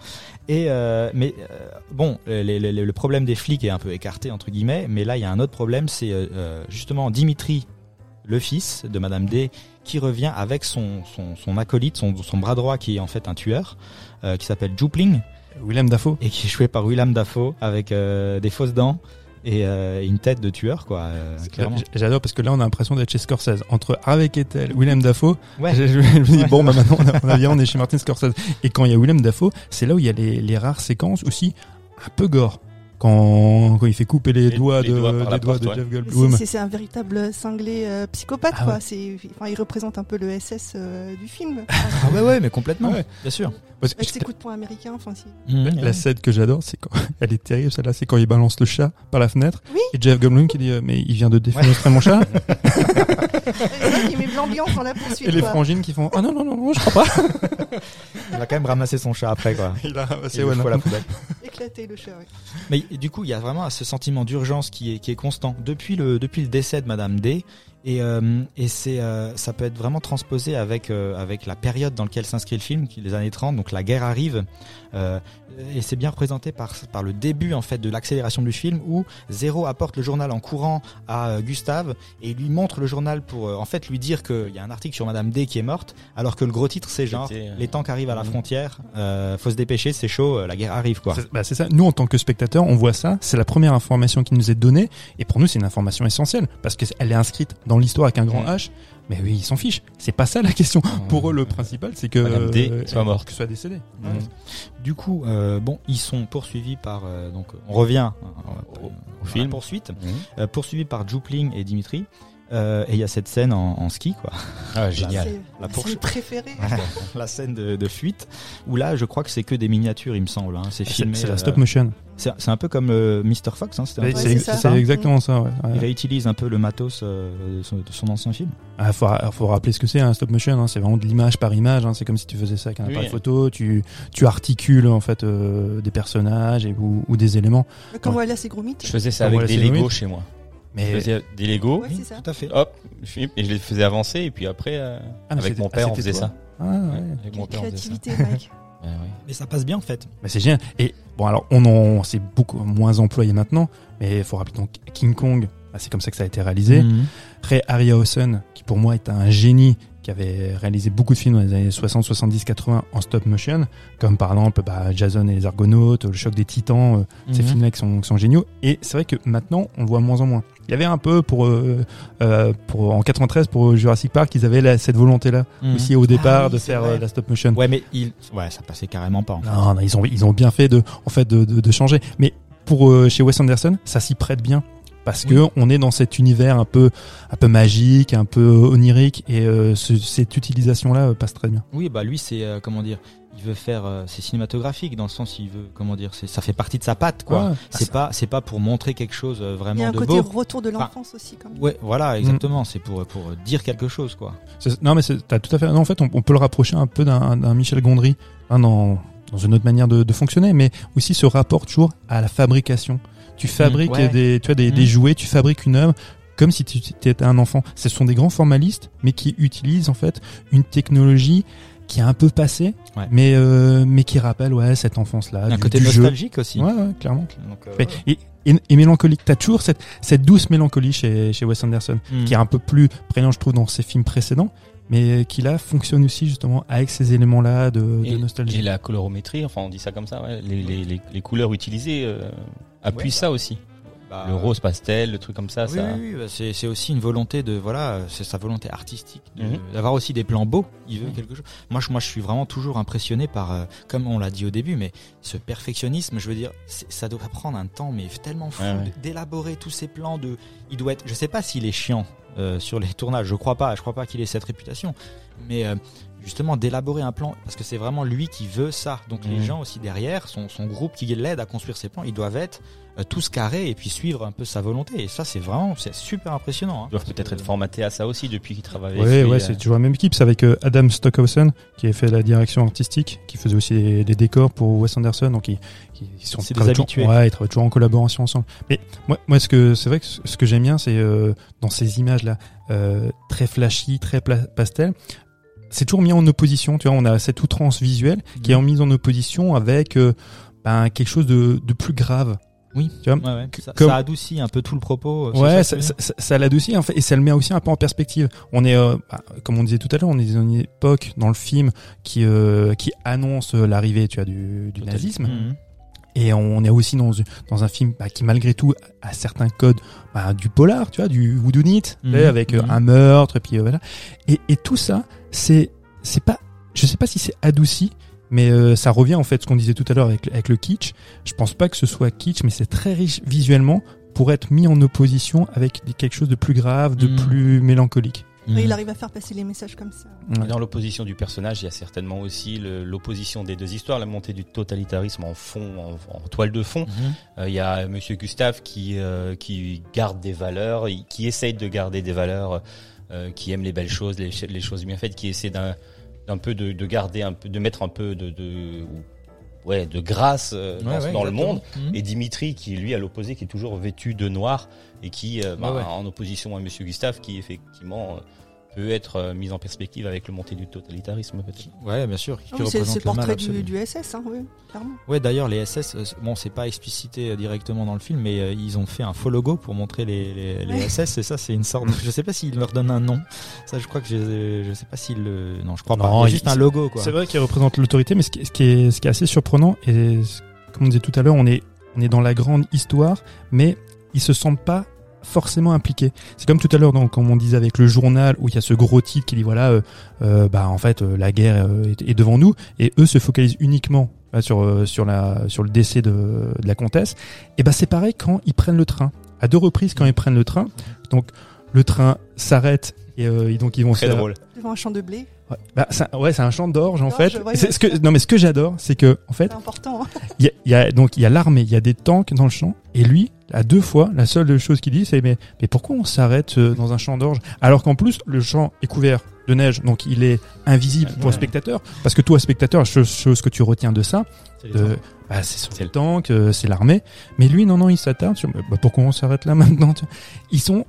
Et euh, mais euh, bon, les- les- les- le problème des flics est un peu écarté entre guillemets. Mais là, il y a un autre problème, c'est euh, euh, justement Dimitri, le fils de Madame D, qui revient avec son son, son acolyte, son, son bras droit, qui est en fait un tueur, euh, qui s'appelle Jupling Willem Dafoe. et qui est joué par Willem Dafoe avec euh, des fausses dents et euh, une tête de tueur, quoi. euh, J'adore parce que là, on a l'impression d'être chez Scorsese. Entre Harvey Keitel, Willem Dafoe, Ouais. je, je- je me dis, Ouais. bon, bah maintenant, on, a, on, a on est chez Martin Scorsese. Et quand il y a Willem Dafoe, c'est là où il y a les, les rares séquences aussi un peu gore. Quand, quand il fait couper les, Les- doigts les de, doigts les doigts porte, de ouais. Jeff Goldblum. C'est c'est un véritable cinglé euh, psychopathe, Ah quoi. ouais. C'est, enfin, il représente un peu le SS euh, du film. Ah ouais, ouais, mais complètement, Ouais. bien sûr. Parce que Avec ses coups de poing américains, enfin, si. Mmh, la scène que j'adore, c'est quand elle est terrible celle-là, c'est quand il balance le chat par la fenêtre Oui. et Jeff Goldblum qui dit euh, mais il vient de défenestrer mon chat Qu'il met l'ambiance dans la poursuite. et les quoi. frangines qui font ah non non non, non je crois pas. Il va quand même ramasser son chat après, quoi. Il a Il ramassé ouais, la poubelle. Éclaté le chat. oui. Mais du coup, il y a vraiment ce sentiment d'urgence qui est, qui est constant depuis le, depuis le décès de Madame D. Et, euh, et c'est, euh, ça peut être vraiment transposé avec, euh, avec la période dans laquelle s'inscrit le film, qui est les années 30, donc la guerre arrive. Et c'est bien représenté par, par le début en fait de l'accélération du film où Zéro apporte le journal en courant à euh, Gustave et lui montre le journal pour euh, en fait lui dire qu'il y a un article sur Madame D qui est morte, alors que le gros titre c'est genre euh, les tanks arrivent à la Mhm. frontière, euh, faut se dépêcher, c'est chaud, euh, la guerre arrive quoi. C'est bah, c'est ça. Nous, en tant que spectateurs, on voit ça. C'est la première information qui nous est donnée. Et pour nous, c'est une information essentielle. Parce qu'elle est inscrite dans l'histoire avec un grand Mm. H. Mais oui, ils s'en fichent. C'est pas ça la question. Pour eux, le principal, c'est que Madame D euh, soit morte. que soit décédée. Mhm. Du coup, euh, bon, ils sont poursuivis par euh, donc on revient euh, Au- film. poursuite, euh, poursuivis par Jupling et Dimitri. Euh, et il y a cette scène en, en ski quoi, Ah, génial. La scène préférée. la scène de, de fuite où là je crois que c'est que des miniatures il me semble. Hein. C'est filmé. c'est la euh, stop motion. C'est c'est un peu comme euh, Mr Fox. Hein, Ouais, c'est exactement ça. Ouais. Il réutilise un peu le matos euh, de, son, de son ancien film. Ah, faut, faut rappeler ce que c'est un stop motion. Hein. C'est vraiment de l'image par image. Hein. C'est comme si tu faisais ça avec un Oui. appareil photo. Tu, tu articules en fait euh, des personnages et, ou, ou des éléments. Comme voilà, c'est Gromit. Je faisais ça avec voilà, des Lego chez moi. Je Mais faisais des Lego, ça. Tout à fait. hop, et je les faisais avancer, et puis après, euh, Ah, avec mon ah, père, on toi. ça. ah, ouais. Avec mon père, on faisait ça. créativité, Mike. Ouais, ouais. Mais ça passe bien en fait. Mais c'est génial. Et bon, alors, on en, c'est beaucoup moins employé maintenant, mais il faut rappeler donc King Kong, bah, c'est comme ça que ça a été réalisé. Mhm. Ray Harryhausen, qui pour moi est un génie, qui avait réalisé beaucoup de films dans les années 60, 70, 80 en stop motion, comme par exemple bah, Jason et les Argonautes, Le choc des titans, euh, ces Mhm. films-là qui sont, qui sont géniaux. Et c'est vrai que maintenant, on le voit de moins en moins. Il y avait un peu pour, euh, euh, pour en 93 pour Jurassic Park, ils avaient la- cette volonté-là Mhm. aussi au départ Ah oui, de faire euh, la stop motion. Ouais, mais il, ouais, ça passait carrément pas. En fait. Non, non, ils ont ils ont bien fait de en fait de, de, de changer. Mais pour euh, chez Wes Anderson, ça s'y prête bien parce Oui. que on est dans cet univers un peu un peu magique, un peu onirique et euh, ce- cette utilisation là passe très bien. Oui, bah lui, c'est euh, comment dire, il veut faire, euh, c'est cinématographique dans le sens, il veut, comment dire, c'est, ça fait partie de sa patte, quoi. Ouais. c'est pas, c'est pas pour montrer quelque chose euh, Il y a vraiment un de côté beau. retour de l'enfance aussi, quand même. Ouais, Mm. voilà, exactement. C'est pour pour dire quelque chose, quoi. Non mais c'est- t'as tout à fait. Non, en fait, on, on peut le rapprocher un peu d'un d'un Michel Gondry hein, dans dans une autre manière de, de fonctionner, mais aussi ce rapport toujours à la fabrication. Tu fabriques ouais. des tu vois des, Mm. des jouets, tu fabriques une œuvre comme si tu étais un enfant. Ce sont des grands formalistes, mais qui utilisent en fait une technologie qui est un peu passée, Ouais. mais euh, mais qui rappelle ouais cette enfance là. Il y a un côté du jeu. nostalgique aussi. Ouais, ouais, clairement. Donc, euh, Mais- et, et, et mélancolique. T'as toujours cette, cette douce mélancolie chez, chez Wes Anderson, Mhm. qui est un peu plus prégnant, je trouve, dans ses films précédents, mais qui là fonctionne aussi justement avec ces éléments-là de, de Et, nostalgie. et la colorométrie, enfin on dit ça comme ça, ouais, les, les, les, les couleurs utilisées euh, appuient Ouais, ça aussi. Bah, Le rose pastel, le truc comme ça, Oui, ça. oui, oui, bah, c'est aussi une volonté de voilà, c'est sa volonté artistique de- Mhm. d'avoir aussi des plans beaux. Il veut Mhm. quelque chose. Moi, je, moi, je suis vraiment toujours impressionné par, euh, comme on l'a dit au début, mais ce perfectionnisme. Je veux dire, ça doit prendre un temps, mais tellement fou Ouais, ouais. d'élaborer tous ces plans. De, il doit être. Je sais pas s'il est chiant euh, sur les tournages. Je crois pas. Je crois pas qu'il ait cette réputation. Mais euh, justement, d'élaborer un plan, parce que c'est vraiment lui qui veut ça. Donc les Mhm. gens aussi derrière, son, son groupe qui l'aide à construire ses plans, ils doivent être euh, tous carrés et puis suivre un peu sa volonté. Et ça, c'est vraiment, c'est super impressionnant. hein. Ils doivent peut-être être formatés à ça aussi depuis qu'ils travaillent. Lui, ouais, euh. c'est toujours la même équipe. C'est avec euh, Adam Stockhausen qui a fait la direction artistique, qui faisait aussi les, les décors pour Wes Anderson. Donc ils, ils sont des toujours- habitués. Ouais, ils travaillent toujours en collaboration ensemble. Mais moi, moi, ce que c'est vrai que ce ce que j'aime bien, c'est euh, dans ces images là, euh, très flashy, très pla- pastel. C'est toujours mis en opposition. Tu vois, on a cette outrance visuelle qui est en mise en opposition avec euh, ben, quelque chose de, de plus grave. Oui, Tu vois, ouais, ouais. Ça, comme- ça adoucit un peu tout le propos. euh, Ouais, ça ça, ça, l'adoucit en fait, et ça le met aussi un peu en perspective. On est, euh, bah, comme on disait tout à l'heure, on est dans une époque dans le film qui euh, qui annonce euh, l'arrivée, tu vois, du, du nazisme. Mhm. et on est aussi dans dans un film bah, qui malgré tout a certains codes bah, du polar, tu vois, du whodunit, Mhm, avec euh, mhm. un meurtre, et puis voilà. Et, et tout ça, c'est c'est pas, je sais pas si c'est adouci. Mais euh, ça revient en fait ce qu'on disait tout à l'heure avec, avec le kitsch. Je pense pas que ce soit kitsch, mais c'est très riche visuellement pour être mis en opposition avec quelque chose de plus grave, de Mm. plus mélancolique. Mais il arrive à faire passer les messages comme ça. Ouais. Dans l'opposition du personnage, il y a certainement aussi l'opposition des deux histoires, la montée du totalitarisme en fond, en, en toile de fond. Mhm. Euh, Il y a Monsieur Gustave qui euh, qui garde des valeurs, qui essaye de garder des valeurs, euh, qui aime les belles choses, les, les choses bien faites, qui essaie d'un d'un peu de, de garder un peu, de mettre un peu de, de ou ouais, de grâce euh, dans, Ouais, ouais, dans le monde. Mhm. Et Dimitri, qui lui à l'opposé, qui est toujours vêtu de noir et qui, euh, bah, Ouais, en opposition à Monsieur Gustave, qui effectivement euh, peut être euh, mis en perspective avec le montée du totalitarisme peut-être. Ouais, bien sûr. Mais C'est le mal portrait du, du SS, hein, oui, clairement. Ouais, d'ailleurs, les SS, euh, bon, c'est pas explicité euh, directement dans le film, mais euh, ils ont fait un faux logo pour montrer les, les, les Ouais. SS, et ça, c'est une sorte. de- Je sais pas s'ils leur donnent un nom. Ça, je crois que je, je sais pas s'ils le. Non, je crois pas. Non, Il a il- juste un logo, quoi. C'est vrai qu'il représente l'autorité, mais ce qui, ce qui est, ce qui est assez surprenant, et comme on disait tout à l'heure, on est, on est dans la grande histoire, mais ils se sentent pas forcément impliqués. C'est comme tout à l'heure, donc, comme on disait avec le journal, où il y a ce gros titre qui dit voilà, euh, euh, bah en fait euh, la guerre euh, est, est devant nous, et eux se focalisent uniquement là, sur euh, sur la sur le décès de, de la comtesse. Et ben c'est pareil quand ils prennent le train. À deux reprises quand ils prennent le train, donc le train s'arrête et, euh, et donc ils vont Très faire drôle. Devant un champ de blé. Ouais, bah, c'est un- ouais, c'est un champ d'orge en fait. C'est ce que non mais ce que j'adore, c'est que en fait, C'est important. hein. il y a, il y a- donc il y a l'armée, il y a des tanks dans le champ et lui, à deux fois, la seule chose qu'il dit c'est mais mais pourquoi on s'arrête euh, dans un champ d'orge? Alors qu'en plus le champ est couvert de neige, donc il est invisible pour le spectateur parce que toi spectateur, la chose, chose que tu retiens de ça, tanks. bah, c'est le tank, euh, c'est l'armée, mais lui non non, il s'attarde sur bah, pourquoi on s'arrête là maintenant tu vois? Ils sont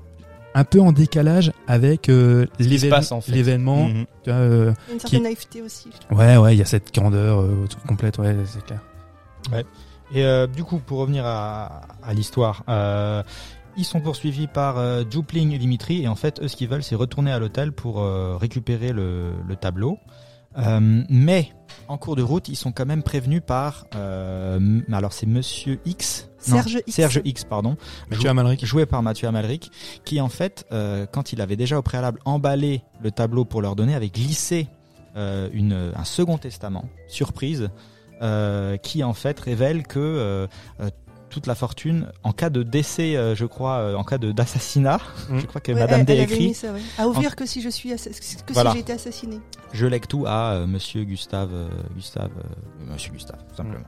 un peu en décalage avec euh, qui l'événement, en fait. l'événement. Tu vois, euh, Il y a une Qui- certaine naïveté aussi. je trouve. Ouais, ouais, il y a cette candeur euh, toute complète, ouais, c'est clair. Et euh, du coup, pour revenir à, à l'histoire, euh, ils sont poursuivis par euh, Jupling et Dimitri, et en fait, eux, ce qu'ils veulent, c'est retourner à l'hôtel pour euh, récupérer le, le tableau. Euh, mais en cours de route, ils sont quand même prévenus par. Euh, alors, c'est Monsieur X? Non, Serge X. Serge X, pardon. Mathieu Amalric. Joué par Mathieu Amalric, qui en fait, euh, quand il avait déjà au préalable emballé le tableau pour leur donner, avait glissé euh, une, un second testament, surprise, euh, qui en fait révèle que euh, euh, toute la fortune, en cas de décès, euh, je crois, euh, en cas de d'assassinat, Mm. je crois que Ouais, Madame elle, D elle avait écrit, mis ça, ouais. À ouvrir que si je suis que Voilà. si j'ai été assassiné. je lègue tout à euh, Monsieur Gustave, euh, Gustave, euh, Monsieur Gustave, tout simplement.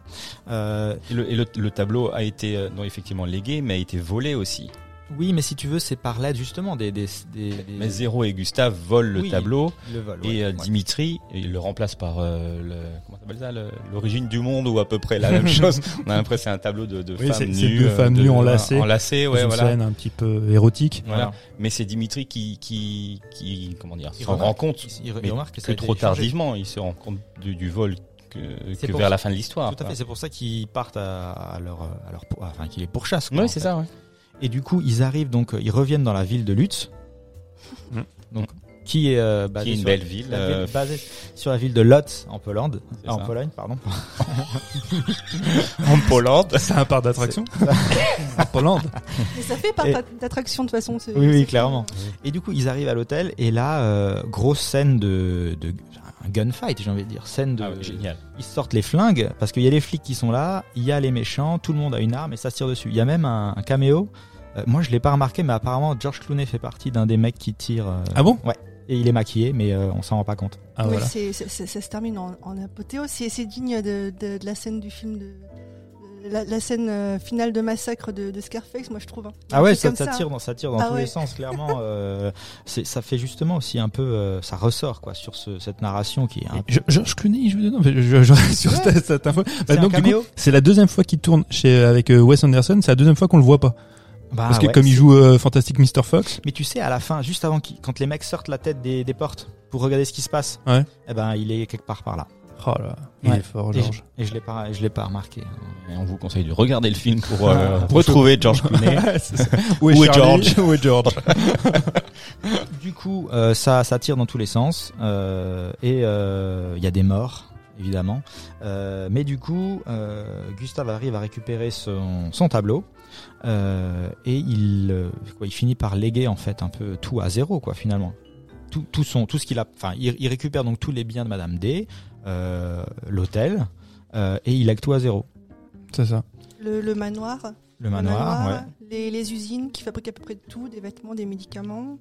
Euh, Et, le, et le- le tableau a été euh, non effectivement légué, mais a été volé aussi. Oui, mais si tu veux, c'est par l'aide justement des des, des, des- Mais Zéro et Gustave volent le tableau le vol, et ouais, euh, ouais. Dimitri il le remplace par euh, le comment ça l'origine du monde ou à peu près la même chose. On a l'impression que c'est un tableau de, de Oui, femmes c'est- nues, c'est deux euh, femmes de- nues enlacées. enlacées, ouais, une voilà. scène un petit peu érotique. Voilà. Mais c'est Dimitri qui qui qui comment dire Il s'en rend compte il- il mais remarque que que trop changé. tardivement. Il se rend compte du, du vol que, que vers ça- la fin de l'histoire. Tout à fait, c'est pour ça qu'ils partent à, à leur, à leur, enfin qu'ils les pourchassent. quoi, Oui, c'est ça. Ouais. Et du coup, ils arrivent donc, ils reviennent dans la ville de Lutz, Mm. donc qui est euh, basée Qui est une sur- belle ville. la euh, basée sur la ville de Lodz en Pologne, Ah, en. Pologne, pardon. en Pologne. C'est un parc d'attraction. En Pologne. Mais ça fait par Et- d'attraction de toute façon. Oui, oui, clairement. Et du coup, ils arrivent à l'hôtel et là, euh, grosse scène de, de un gunfight, j'ai envie de dire, scène de. Ah ouais, génial. Ils sortent les flingues parce qu'il y a les flics qui sont là, il y a les méchants, tout le monde a une arme et ça se tire dessus. Il y a même un, un caméo. Euh, moi, je l'ai pas remarqué, mais apparemment George Clooney fait partie d'un des mecs qui tire. euh, Ah bon? Ouais. Et il est maquillé, mais euh, on s'en rend pas compte. Ah Oui, voilà. c'est- c'est- c'est- ça se termine en, en apothéose. C'est digne de, de- de la scène du film de. de- La, la scène euh, finale de massacre de, de Scarface, moi je trouve. hein. Ah ouais, ça, comme ça ça. tire dans, ça tire dans Ah tous ouais. les sens, clairement. euh, c'est- ça fait justement aussi un peu, euh, ça ressort quoi sur ce, cette narration qui est un Georges Clooney. Je, je, je reste sur Ouais. cette, cette info. Bah, C'est un donc, du coup, caméo c'est la deuxième fois qu'il tourne chez, avec euh, Wes Anderson. C'est la deuxième fois qu'on le voit pas. Bah Parce que ouais, comme il joue euh, Fantastic Mr. Fox. Mais tu sais, à la fin, juste avant qu'il, quand les mecs sortent la tête des, des portes pour regarder ce qui se passe, Ouais. eh ben il est quelque part par là. Oh là, il Ouais. est fort, Et je, Georges. et je l'ai pas, je l'ai pas remarqué. Et on vous conseille de regarder le film pour euh, Pour retrouver George Clooney. C'est ça. Où Où est George Où est George Du coup, euh, ça, ça tire dans tous les sens euh, et euh, il y a des morts évidemment. Euh, mais du coup, euh, Gustave arrive à récupérer son, son tableau euh, et il, euh, quoi, il finit par léguer en fait un peu tout à zéro quoi finalement. Tout, tout son, tout ce qu'il a, enfin, il, il récupère donc tous les biens de Madame D, euh, l'hôtel euh, et il lègue tout à zéro. C'est ça. Le, le manoir. Le manoir, ouais. les, les usines qui fabriquent à peu près de tout, des vêtements, des médicaments,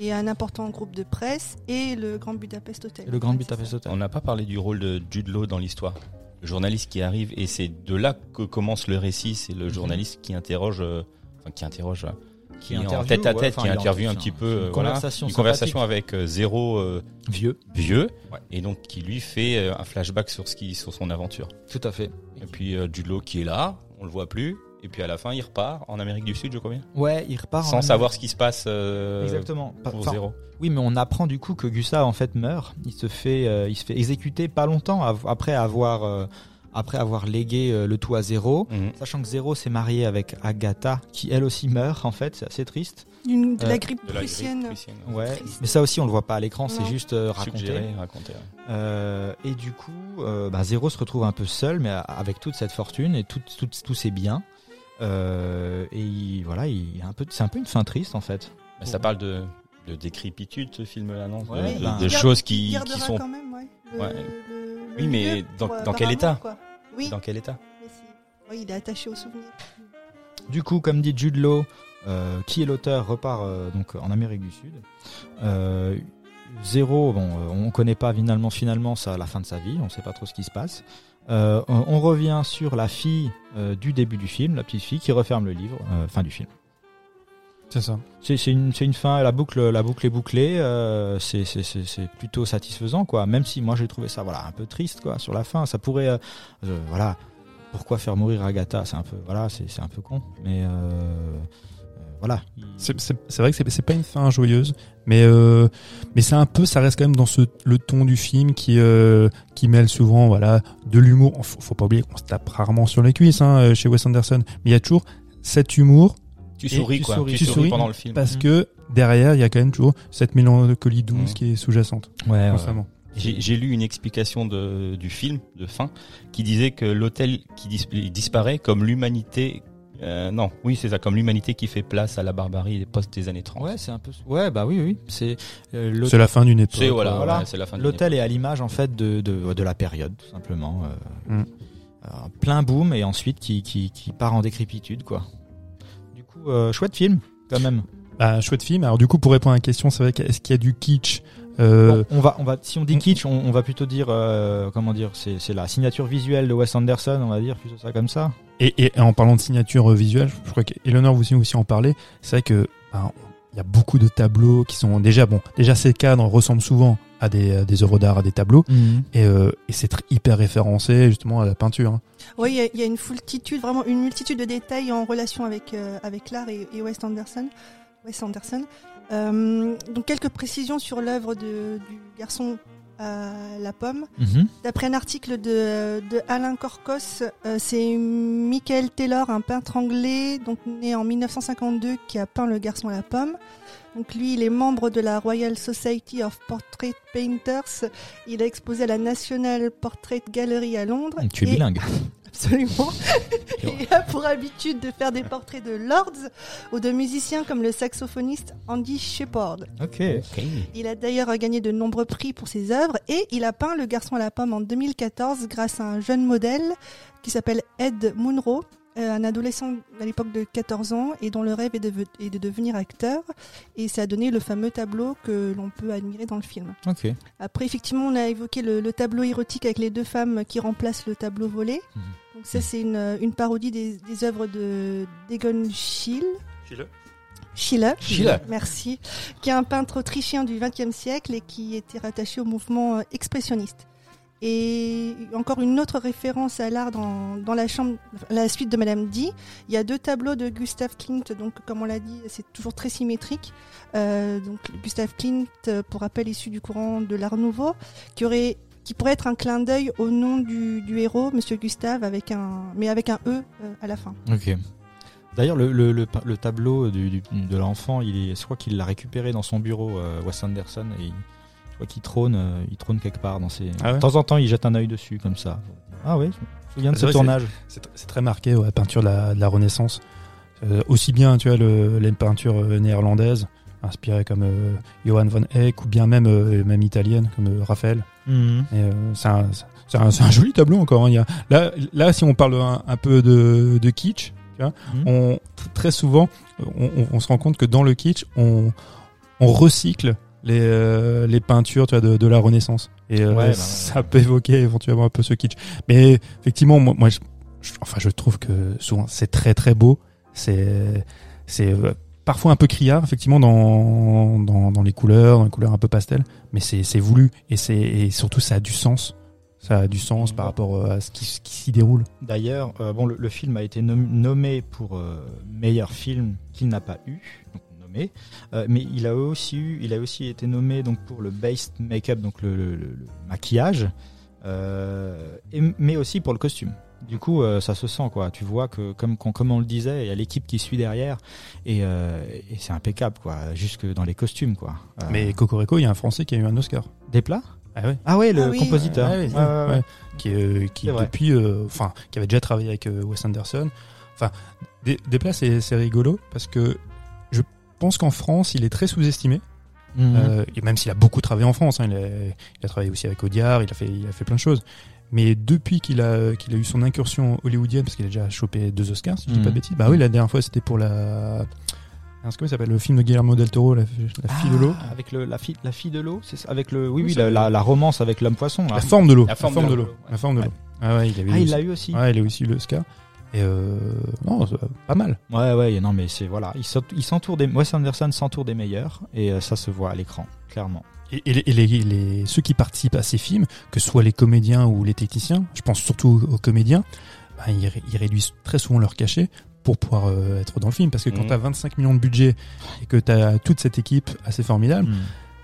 et un important groupe de presse, et le Grand Budapest Hotel. Le Grand Budapest. Hotel. On n'a pas parlé du rôle de Jude Law dans l'histoire. Journaliste qui arrive, et c'est de là que commence le récit. C'est le journaliste qui interroge, euh, enfin, qui interroge, euh, qui est en tête à tête, qui interviewe un petit un- peu une euh, voilà, conversation une conversation avec euh, Zéro euh, Vieux. vieux, Ouais. et donc qui lui fait un flashback sur ce qui sur son aventure. Tout à fait. Et puis Law qui est là, on le voit plus, et puis à la fin il repart en Amérique du Sud, je crois bien, Ouais, il repart. en sans Amérique. savoir ce qui se passe euh, Exactement. pour Enfin, Zéro. Oui, mais on apprend du coup que Gustave en fait meurt. Il se fait, euh, il se fait exécuter pas longtemps av- après avoir, euh, après avoir légué le tout à Zéro. Mhm. Sachant que Zéro s'est marié avec Agatha, qui elle aussi meurt en fait. C'est assez triste. De la grippe prussienne. Ouais. Triste. Mais ça aussi on le voit pas à l'écran. C'est juste euh, raconté. Suggéré, raconté. ouais. Euh, et du coup, euh, bah, Zéro se retrouve un peu seul, mais avec toute cette fortune et tous ses biens. Euh, et il- voilà, il est un peu, c'est un peu une fin triste en fait. Mais ça parle de, de décrépitude ce film-là, non Ouais, De, ben- choses qui, sont quand même, ouais, le- Ouais. le- le Oui, mais dans- pour, euh, dans quel état. Oui, dans quel état oui, il est attaché au souvenir. Du coup, comme dit Jude Law, euh, qui est l'auteur, repart euh, donc en Amérique du Sud. Euh, Zéro, bon, euh, on connaît pas finalement finalement ça la fin de sa vie, on sait pas trop ce qui se passe. Euh, on on revient sur la fille euh, du début du film, la petite fille qui referme le livre, euh, fin du film. C'est ça. C'est une, une fin, la boucle, la boucle est bouclée, euh, c'est plutôt satisfaisant, quoi. Même si moi j'ai trouvé ça voilà, un peu triste, quoi, sur la fin. Ça pourrait, euh, euh, voilà, pourquoi faire mourir Agatha? C'est un peu, voilà, c'est c'est un peu con. Mais voilà. Il- C'est vrai que c'est pas une fin joyeuse, mais euh, mais c'est un peu, ça reste quand même dans ce le ton du film qui euh, qui mêle souvent voilà de l'humour. Faut, faut pas oublier qu'on se tape rarement sur les cuisses hein, chez Wes Anderson, mais il y a toujours cet humour Tu souris tu quoi, souris. tu Tu souris pendant le film. parce Mhm. que derrière il y a quand même toujours cette mélancolie douce Mhm. qui est sous-jacente Ouais, ouais. constamment. J'ai j'ai lu une explication de, du film de fin qui disait que l'hôtel qui dis- disparaît comme l'humanité. Euh, non, oui c'est ça, comme l'humanité qui fait place à la barbarie des postes des années 30. Ouais, c'est un peu. Ouais, bah oui, oui. C'est euh, l'hôtel- C'est la fin d'une époque. C'est voilà, Voilà. ouais, c'est la fin L'hôtel est à l'image en fait de, de, de la période, tout simplement. Euh, Mm. euh, plein boom et ensuite qui, qui, qui part en décrépitude, quoi. Du coup, euh, chouette film, quand même. Bah, chouette film. Alors du coup pour répondre à la question, c'est vrai qu'est-ce qu'il y a du kitsch euh, Bon, on va, on va, si on dit kitsch, on, on va plutôt dire, euh, comment dire, c'est, la signature visuelle de Wes Anderson, on va dire plutôt ça comme ça. Et, et en parlant de signature euh, visuelle, je crois qu'Eleanor vous aussi, aussi en parlait. C'est vrai que ben, il y a beaucoup de tableaux qui sont déjà bon. Déjà ces cadres ressemblent souvent à des, à des œuvres d'art, à des tableaux, et, euh, et c'est hyper référencé justement à la peinture. hein. Oui, il y a- il y, a une multitude, vraiment une multitude de détails en relation avec, euh, avec l'art et, et Wes Anderson. Wes Anderson. Euh, donc quelques précisions sur l'œuvre du garçon à la pomme. Mhm. D'après un article de, de Alain Corcos, euh, c'est Michael Taylor, un peintre anglais, donc né en 1952, qui a peint le garçon à la pomme. Donc lui, il est membre de la Royal Society of Portrait Painters. Il a exposé à la National Portrait Gallery à Londres. Tu es Et- bilingue. Absolument. Il a pour habitude de faire des portraits de lords ou de musiciens comme le saxophoniste Andy Shepard. Ok. Il a d'ailleurs gagné de nombreux prix pour ses œuvres et il a peint Le Garçon à la pomme en 2014 grâce à un jeune modèle qui s'appelle Ed Munro, euh, un adolescent à l'époque de 14 ans et dont le rêve est de, est de devenir acteur. Et ça a donné le fameux tableau que l'on peut admirer dans le film. Ok. Après, effectivement, on a évoqué le, le tableau érotique avec les deux femmes qui remplacent le tableau volé. Mhm. Donc ça, c'est une, une parodie des, des œuvres de d'Egon Schiele. Schiele. Schiele. Merci. Qui est un peintre autrichien du XXe siècle et qui était rattaché au mouvement euh, expressionniste. Et encore une autre référence à l'art dans, dans la chambre, la suite de Madame D. Il y a deux tableaux de Gustav Klimt, donc comme on l'a dit, c'est toujours très symétrique. Euh, donc Gustav Klimt, euh, pour rappel, issu du courant de l'Art Nouveau, qui aurait qui pourrait être un clin d'œil au nom du, du héros, Monsieur Gustave, avec un, mais avec un E euh, à la fin. Ok. D'ailleurs, le, le, le, le tableau du, du- de l'enfant, il est, je crois qu'il l'a récupéré dans son bureau, euh, Wes Anderson, et il- je crois qu'il trône, euh, il trône quelque part dans ses. Ah ouais de temps en temps, il jette un œil dessus comme ça. Ah oui, je me souviens de C'est ce vrai, tournage. C'est tr- c'est très marqué, ouais, la peinture de la, de la Renaissance. Euh, aussi bien, tu vois, le, les peintures néerlandaises, inspirées comme euh, Johann von Eyck, ou bien même, euh, même italiennes, comme euh, Raphaël. Mhm. Euh, c'est un, joli tableau encore. hein. Il y a, là, là, si on parle un, un peu de, de kitsch, tu vois, Mhm. on, très souvent, on, on- on se rend compte que dans le kitsch, on, on recycle les, euh, les peintures tu vois, de, de la Renaissance. Et euh, Ouais, bah ça peut évoquer éventuellement un peu ce kitsch. Mais effectivement, moi, moi je, je- enfin, je trouve que souvent c'est très très beau. C'est, c'est, parfois un peu criard, effectivement, dans, les couleurs, dans les couleurs un peu pastel, mais c'est voulu et, et surtout ça a du sens. Ça a du sens par rapport euh, à ce qui, s'y déroule. D'ailleurs, euh, bon, le, film a été nom- nommé pour euh, meilleur film qu'il n'a pas eu, nommé, mais il a aussi été nommé donc pour le based make-up, donc le, maquillage, mais aussi pour le costume. Du coup, euh, ça se sent quoi. Tu vois que comme comme on le disait, il y a l'équipe qui suit derrière et, euh, et c'est impeccable quoi, jusque dans les costumes quoi. Euh, Mais Cocorico, il y a un Français qui a eu un Oscar. des plats? Ah ouais. Ah ouais, le Ah oui, compositeur. Ouais, ouais, Ouais, ouais, ouais. ouais. Qui, euh, qui depuis, euh, enfin, qui avait déjà travaillé avec euh, Wes Anderson. Enfin, des, des plats, c'est c'est rigolo parce que je pense qu'en France, il est très sous-estimé. Mhm. Euh, et même s'il a beaucoup travaillé en France, hein, il, a, il a travaillé aussi avec Audiard, il a fait, il a fait plein de choses. Mais depuis qu'il a, qu'il a eu son incursion hollywoodienne, parce qu'il a déjà chopé deux Oscars, si je dis Mhm. pas de bêtises. Bah oui, la dernière fois, c'était pour la. Comment s'appelle le film de Guillermo del Toro, la, la fille de l'eau Ah, Avec le, la, fille, la fille de l'eau c'est Avec le, oui, Oui, la, la, la romance avec l'homme poisson. La forme de l'eau. La forme de l'eau, La forme de ouais. l'eau. Ah ouais, il Ah, eu il aussi- l'a eu aussi. Ouais, il a aussi le Oscar. Et euh, non, c'est pas mal. Ouais, ouais, non, mais c'est voilà, il s'ent- il s'entoure des, Wes Anderson s'entoure des meilleurs et euh, ça se voit à l'écran, clairement. Et, et les, et les- les- ceux qui participent à ces films, que ce soit les comédiens ou les techniciens, je pense surtout aux, aux comédiens, bah, ils, ré- ils réduisent très souvent leur cachet pour pouvoir euh, être dans le film. Parce que quand Mhm. tu as 25 millions de budget et que tu as toute cette équipe assez formidable,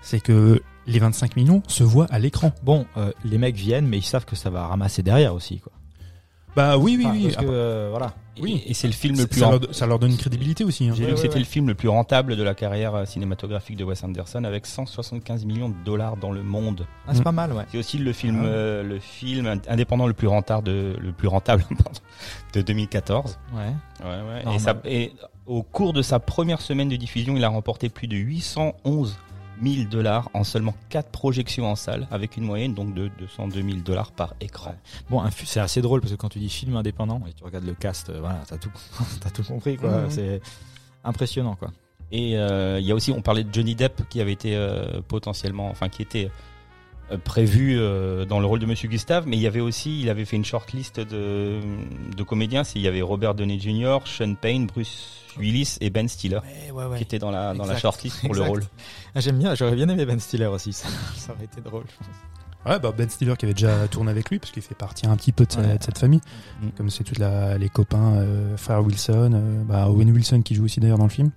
c'est que les 25 millions se voient à l'écran. Bon, euh, les mecs viennent, mais ils savent que ça va ramasser derrière aussi, quoi. Bah oui, oui, Enfin, oui. Parce que Après, euh, voilà. Oui. Et, et c'est le film le plus ça leur, ça leur donne une crédibilité aussi. hein. J'ai Ouais, lu que ouais, c'était ouais. le film le plus rentable de la carrière euh, cinématographique de Wes Anderson avec 175 millions de dollars dans le monde. Ah, c'est pas mal, ouais. C'est aussi le film, Ah ouais. euh, le film ind- indépendant le plus rentable de, le plus rentable pardon, de 2014. Ouais. Ouais, ouais. Et, ça- et au cours de sa première semaine de diffusion, il a remporté plus de 811 000 dollars en seulement 4 projections en salle, avec une moyenne donc de 202 000 dollars par écran. Bon, c'est assez drôle parce que quand tu dis film indépendant et tu regardes le cast, euh, voilà, t'as tout, t'as tout compris, quoi. Mhm. C'est impressionnant, quoi. Et euh, il y a aussi, on parlait de Johnny Depp qui avait été euh, potentiellement, enfin qui était euh, prévu euh, dans le rôle de Monsieur Gustave, mais il y avait aussi, il avait fait une shortlist de, de comédiens. C'est- Il y avait Robert Downey Jr., Sean Payne, Bruce Willis et Ben Stiller Ouais, ouais, qui étaient dans la dans la shortlist pour le rôle. Ah, J'aime bien, j'aurais bien aimé Ben Stiller aussi, ça, ça aurait été drôle, je pense. Ouais, bah Ben Stiller qui avait déjà tourné avec lui, parce qu'il fait partie un petit peu de, sa- Ouais. de cette famille. Mm. Comme c'est tous les copains, euh, frère Wilson, euh, bah, Owen Wilson qui joue aussi d'ailleurs dans le film.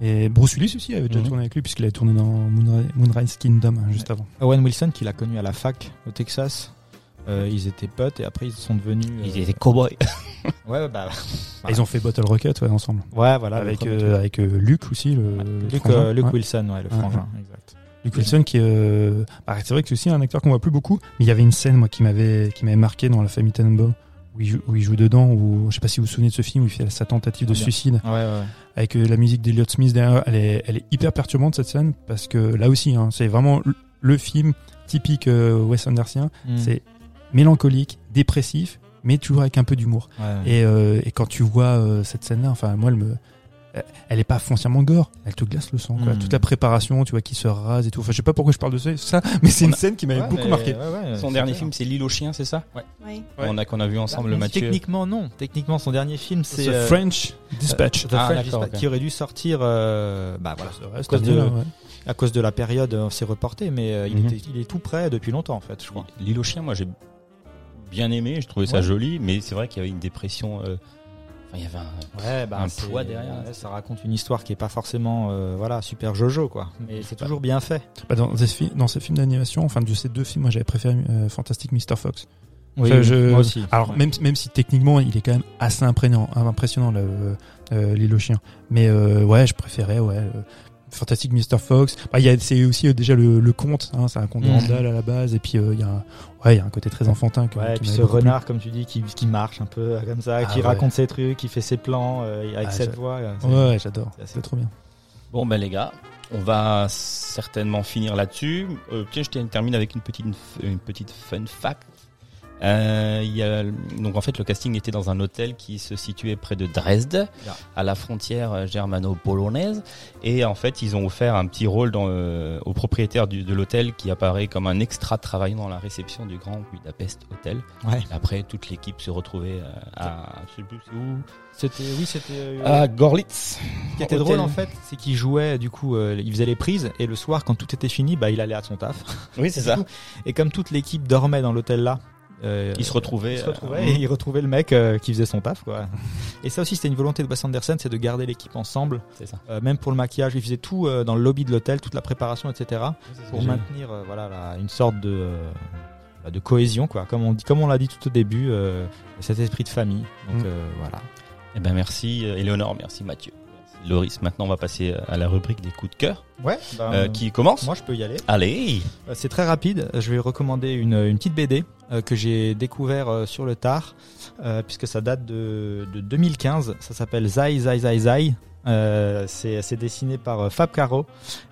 Ouais. Et Bruce Willis aussi avait déjà Mhm. tourné avec lui, puisqu'il a tourné dans Moonri- Moonrise Kingdom hein, juste avant. Owen Wilson, qu'il a connu à la fac au Texas. Euh, ils étaient potes et après ils sont devenus. euh, Ils étaient cowboys. Ouais, ouais, bah. Ils ont fait Bottle Rocket ouais, ensemble. Ouais, voilà. avec euh, avec euh, Luke aussi, le, le Luke, frangin. euh, Luke Ouais. Wilson, ouais, le Ouais, frangin, exact. Luke Wilson qui euh, bah, c'est vrai que c'est aussi un acteur qu'on voit plus beaucoup mais il y avait une scène moi qui m'avait qui m'avait marqué dans la famille Tannenbaum où il, joue, où il joue dedans où je sais pas si vous vous souvenez de ce film où il fait sa tentative de Bien. suicide Ouais, ouais. avec euh, la musique d'Elliott Smith derrière elle est elle est hyper perturbante cette scène parce que là aussi hein, c'est vraiment le- le film typique euh, Wes Andersien Mm. c'est mélancolique dépressif mais toujours avec un peu d'humour Ouais. et, euh, et quand tu vois euh, cette scène là enfin moi elle me elle est pas foncièrement gore, elle te glace le sang. Quoi. Mm. Toute la préparation, tu vois, qui se rase et tout. Enfin, je sais pas pourquoi je parle de ça, ça, mais c'est On une a- scène qui m'avait Ouais, beaucoup marqué. ouais, ouais, Son dernier clair. film, c'est L'île aux chiens, c'est ça Oui. On a qu'on a vu ensemble le Mathieu. Techniquement, non. Techniquement, son dernier film, c'est. The euh, French Dispatch. The Ah, French Dispatch, qui aurait dû sortir. euh, bah voilà. À cause, de, là, ouais. à cause de la période, euh, c'est reporté, mais euh, il, Mhm. était, il est tout prêt depuis longtemps, en fait, je crois. L'île aux chiens, moi j'ai bien aimé, je trouvais ça joli, mais c'est vrai qu'il y avait une dépression. Euh, Enfin, il y avait un. Ouais, bah, Un poids derrière. ouais, ça raconte une histoire qui est pas forcément, euh, voilà, super Jojo, quoi. Mais c'est toujours bien fait. Bah, dans, ces fi- dans ces films d'animation, enfin de ces deux films, moi j'avais préféré euh, Fantastic Mr. Fox. Oui, Enfin, je- moi aussi. Alors Ouais. même même si techniquement il est quand même assez impressionnant, impressionnant le euh, l'île aux chiens. Mais euh, ouais, je préférais ouais euh, Fantastic Mr. Fox. Bah, il y a c'est aussi euh, déjà le, le conte, hein, c'est un conte de Mhm. Randall à la base et puis euh, il y a un, ouais il y a un côté très enfantin. Que, Ouais, et qui puis ce renard, comme tu dis, qui, qui marche un peu euh, comme ça, Ah qui ouais. raconte ses trucs, qui fait ses plans euh, avec Ah, cette voix. euh, Ouais, ouais, j'adore. c'est trop bien. Bon ben les gars, on va certainement finir là-dessus. Euh, tiens, je te- termine avec une petite une petite fun fact. Euh, il y a, donc en fait le casting était dans un hôtel qui se situait près de Dresde, Yeah. à la frontière euh, germano-polonaise, et en fait ils ont offert un petit rôle dans, euh, au propriétaire du- de l'hôtel qui apparaît comme un extra travaillant dans la réception du Grand Budapest Hotel. Ouais. Après toute l'équipe se retrouvait euh, à, je sais plus où, C'était, oui, c'était. euh, à Gorlitz. Ce qui était drôle en fait, c'est qu'il jouait du coup, euh, il faisait les prises et le soir quand tout était fini, bah il allait à son taf. Oui c'est ça. Et comme toute l'équipe dormait dans l'hôtel là, euh, Ils se retrouvaient. il se retrouvait euh, et retrouvait le mec euh, qui faisait son taf quoi. Et ça aussi c'était une volonté de Wes Anderson, c'est de garder l'équipe ensemble, c'est ça. euh, même pour le maquillage, il faisait tout dans le lobby de l'hôtel, toute la préparation etc. pour maintenir voilà une sorte de bah, de cohésion quoi. Comme on dit, comme on l'a dit tout au début, cet esprit de famille. Donc Mm. voilà. Eh ben merci Éléonore, merci Mathieu. Loris. Maintenant on va passer euh, à la rubrique des coups de cœur. Ouais. bah, Euh, qui commence Moi je peux y aller. Allez Euh, C'est très rapide. Je vais recommander une, une petite BD euh, que j'ai découvert sur le tard, puisque ça date de, de 2015. Ça s'appelle Zai Zai Zai Zai. Euh, c'est dessiné par Fab Caro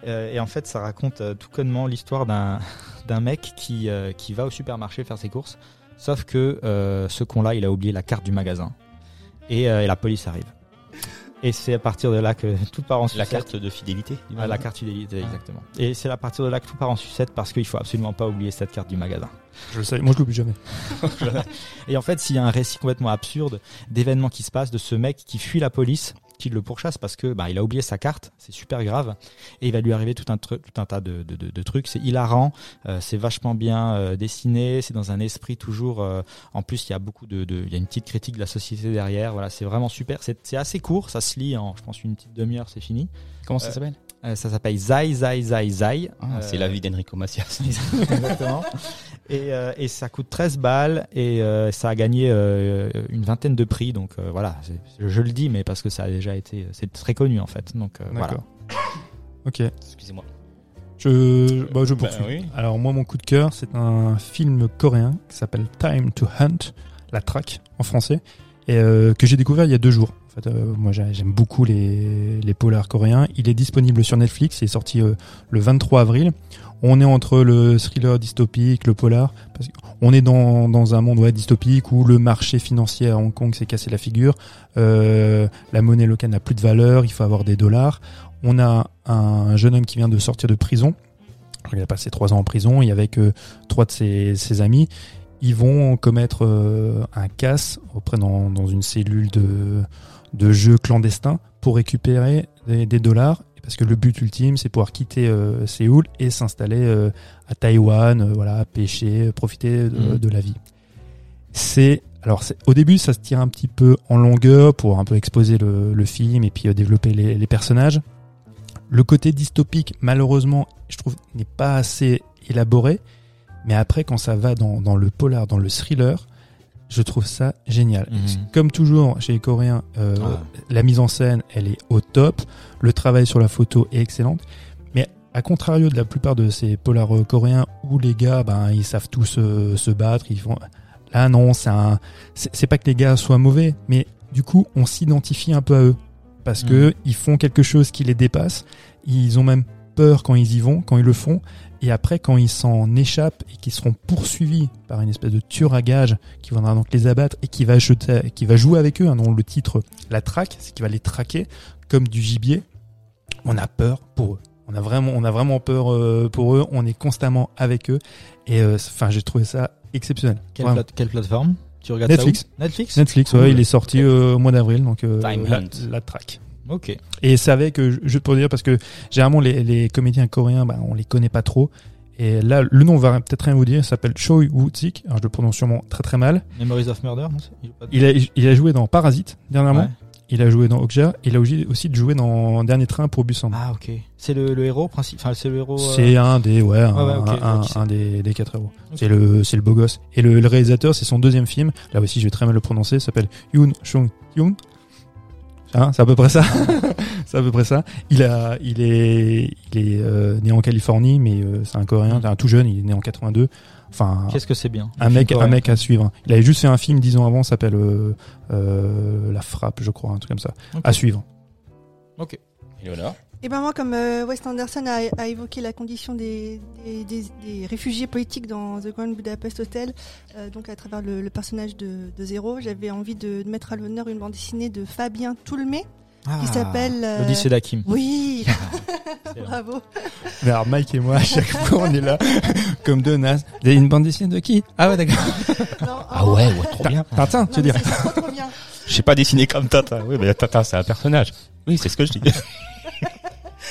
Euh, et en fait ça raconte euh, tout connement l'histoire d'un mec qui qui va au supermarché faire ses courses sauf que ce con là il a oublié la carte du magasin et, et la police arrive et c'est à partir de là que tout part en La sucette. carte de fidélité. du Ah, la carte fidélité, exactement. Et c'est à partir de là que tout part en sucette parce qu'il faut absolument pas oublier cette carte du magasin. Je le sais, moi je l'oublie jamais. Et en fait, s'il y a un récit complètement absurde d'événements qui se passent, de ce mec qui fuit la police, qui le pourchasse parce que bah, il a oublié sa carte, c'est super grave, et il va lui arriver tout un, tout un tas de, de, de- de trucs. C'est hilarant, euh, c'est vachement bien euh, dessiné, c'est dans un esprit toujours. euh, en plus, il y a beaucoup de, de- il y a une petite critique de la société derrière. Voilà, c'est vraiment super. C'est assez court, ça se lit en, je pense, une petite demi-heure, c'est fini. Comment ça s'appelle? ça s'appelle Zai Zai Zai Zai. Ah, C'est la vie d'Enrico Macias. Exactement. Et, euh, et ça coûte 13 balles et euh, ça a gagné euh, une vingtaine de prix. Donc euh, voilà, je le dis, mais parce que ça a déjà été, c'est très connu en fait. Donc euh, voilà. D'accord. Ok. Excusez-moi. Je, bah, je poursuis. Bah oui. Alors moi, mon coup de cœur, c'est un film coréen qui s'appelle Time to Hunt, la traque en français, et euh, que j'ai découvert il y a deux jours. En fait, euh, moi, j'ai- j'aime beaucoup les, les polars coréens. Il est disponible sur Netflix. Il est sorti euh, le 23 avril. On est entre le thriller dystopique, le polar. Qu'on est dans, un monde dystopique où le marché financier à Hong Kong s'est cassé la figure. Euh, la monnaie locale n'a plus de valeur. Il faut avoir des dollars. On a un jeune homme qui vient de sortir de prison. Il a passé trois ans en prison et avec euh, trois de ses, amis, ils vont commettre euh, un casse auprès dans, dans une cellule de, de jeu clandestin pour récupérer des dollars. Parce que le but ultime, c'est pouvoir quitter euh, Séoul et s'installer euh, à Taïwan, euh, voilà, pêcher, profiter de, Mhm. de la vie. C'est alors au début, ça se tire un petit peu en longueur pour un peu exposer le, le film et puis développer les, les personnages. Le côté dystopique, malheureusement, je trouve, n'est pas assez élaboré. Mais après, quand ça va dans, dans le polar, dans le thriller, je trouve ça génial. Mhm. Comme toujours chez les Coréens, euh, Ah. la mise en scène, elle est au top. Le travail sur la photo est excellent. Mais à contrario de la plupart de ces polars euh, coréens où les gars, ben, ils savent tous euh, se battre, ils font. Là, non, c'est un. C'est pas que les gars soient mauvais, mais du coup, on s'identifie un peu à eux parce que ils font quelque chose qui les dépasse. Ils ont même peur quand ils y vont, quand ils le font. Et après, quand ils s'en échappent et qu'ils seront poursuivis par une espèce de tueur à gage qui viendra donc les abattre et qui va, jeter, qui va jouer avec eux, hein, dont le titre la traque, c'est qu'il va les traquer comme du gibier, on a peur pour eux. On a vraiment, on a vraiment peur euh, pour eux. On est constamment avec eux. Et euh, enfin, j'ai trouvé ça exceptionnel. Quelle, Vraiment. plate- quelle plateforme? Tu regardes Netflix. Netflix? Netflix, Cool. ouais, il est sorti euh, au mois d'avril, donc Time la, la traque. Ok. Et c'est avec, euh, juste pour dire, parce que généralement les, les comédiens coréens, bah, on les connaît pas trop. Et là, le nom va peut-être rien vous dire. Il s'appelle Choi Woo-sik. Alors, je le prononce sûrement très très mal. Memories of Murder. non, il joue pas Il a, il a joué dans Parasite dernièrement. Ouais. Il a joué dans Okja. Il a aussi joué dans Dernier Train pour Busan. Ah ok. C'est le, le héros principal. Enfin, c'est le héros. euh, C'est un des ouais, un, ouais, des, des quatre héros. C'est le c'est le beau gosse. Et le, le réalisateur, c'est son deuxième film. Là aussi, je vais très mal le prononcer. S'appelle Yoon Chung Yoon. Hein, c'est à peu près ça. c'est à peu près ça. Il a il est il est euh, né en Californie, mais euh, c'est un Coréen, Mm. un tout jeune. Il est né en 82. Enfin, Qu'est-ce que c'est bien un mec, un mec à suivre. Il avait juste fait un film dix ans avant, s'appelle euh, euh, La Frappe, je crois, un truc comme ça. À suivre. Ok. Éléonore Et ben moi, comme euh, Wes Anderson a, a évoqué la condition des, des, des- des réfugiés politiques dans The Grand Budapest Hotel, euh, donc à travers le, le personnage de, de Zéro, j'avais envie de, de mettre à l'honneur une bande dessinée de Fabien Toulmé qui s'appelle euh, L'Odyssée d'Hakim. Oui, bravo. Mais alors Mike et moi, à chaque fois, on est là comme deux nazes. Avez une bande dessinée de qui? Ah ouais, d'accord. Ah ouais, ouais, trop bien. Tintin, tu bien. Je sais pas dessiner comme Tintin. Oui, mais Tintin, c'est un personnage. Oui, c'est ce que je dis.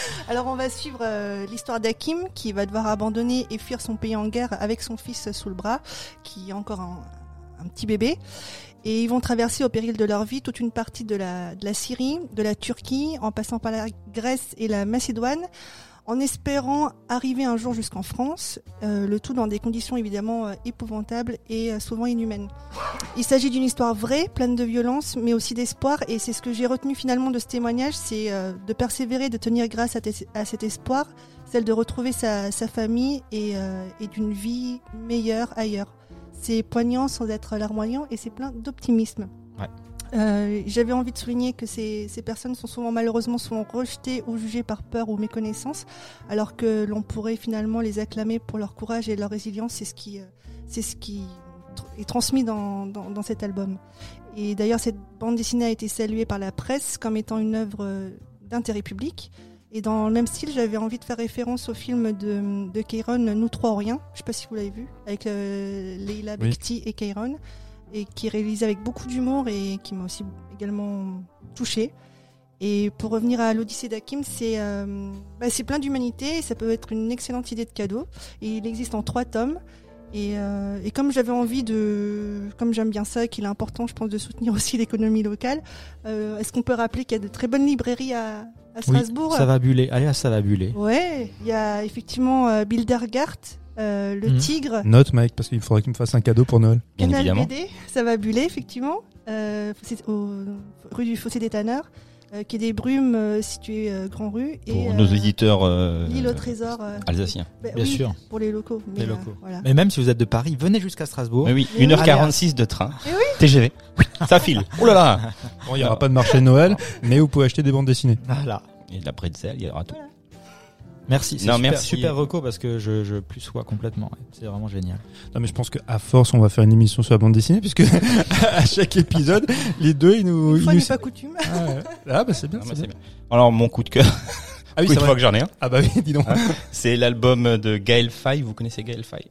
Alors on va suivre euh, l'histoire d'Hakim qui va devoir abandonner et fuir son pays en guerre avec son fils sous le bras, qui est encore un, petit bébé. Et ils vont traverser au péril de leur vie toute une partie de la Syrie, de la Turquie, en passant par la Grèce et la Macédoine, en espérant arriver un jour jusqu'en France, euh, le tout dans des conditions évidemment euh, épouvantables et euh, souvent inhumaines. Il s'agit d'une histoire vraie, pleine de violence, mais aussi d'espoir, et c'est ce que j'ai retenu finalement de ce témoignage, c'est de persévérer, de tenir grâce à, cet espoir, celle de retrouver sa, famille et, et d'une vie meilleure ailleurs. C'est poignant sans être larmoyant et c'est plein d'optimisme. Ouais. Euh, J'avais envie de souligner que ces, ces personnes sont souvent malheureusement souvent rejetées ou jugées par peur ou méconnaissance, alors que l'on pourrait finalement les acclamer pour leur courage et leur résilience. C'est ce qui, euh, c'est ce qui est transmis dans, dans, dans cet album. Et d'ailleurs, cette bande dessinée a été saluée par la presse comme étant une œuvre euh, d'intérêt public. Et dans le même style, j'avais envie de faire référence au film de, de Nous trois ou rien. Je sais pas si vous l'avez vu, avec euh, Leila Oui. Bekti et Kairon, et qui est réalisé avec beaucoup d'humour et qui m'a aussi également touchée. Et pour revenir à l'Odyssée d'Hakim, c'est euh, bah, plein d'humanité et ça peut être une excellente idée de cadeau. Et il existe en trois tomes. Et, euh, et comme j'avais envie de, comme j'aime bien ça, et qu'il est important, je pense, de soutenir aussi l'économie locale, euh, est-ce qu'on peut rappeler qu'il y a de très bonnes librairies à, à Oui, Strasbourg? ça va buller. Allez à ça va buller. Ouais, il y a effectivement euh, Bildergart, euh, le Mhm. Tigre, Note Mike, parce qu'il faudrait qu'il me fasse un cadeau pour Noël. Bien Canal évidemment. BD, ça va buller effectivement, euh, au, rue du Fossé des Tanneurs, euh, qui est des brumes euh, situées euh, Grand Rue et Pour euh, nos auditeurs euh, l'île au trésor. euh, alsaciens. bah Bien oui, sûr. Pour les locaux. mais, Les euh, locaux. voilà. Mais même si vous êtes de Paris, venez jusqu'à Strasbourg. Mais oui, Mais oui. 1h46 de train. Mais oui. TGV. Ça file. Oh là là. Bon, il y aura pas de marché de Noël, mais vous pouvez acheter des bandes dessinées. Voilà. Et de la bretzel, il y aura tout. Merci. C'est Non, super, merci. super reco parce que je, je plus sois complètement. ouais. C'est vraiment génial. Non, mais je pense qu'à force, on va faire une émission sur la bande dessinée, puisque à chaque épisode, les deux, ils nous. Une ils fois nous- n'est pas coutume. Ah, ouais. Ah, bah c'est bien. Ah, c'est bah, c'est bien. bien. Alors, mon coup de cœur, Ah oui, c'est fois que j'en ai un, Ah bah oui, dis donc. c'est l'album de Gaël Faye. Vous connaissez Gaël Faye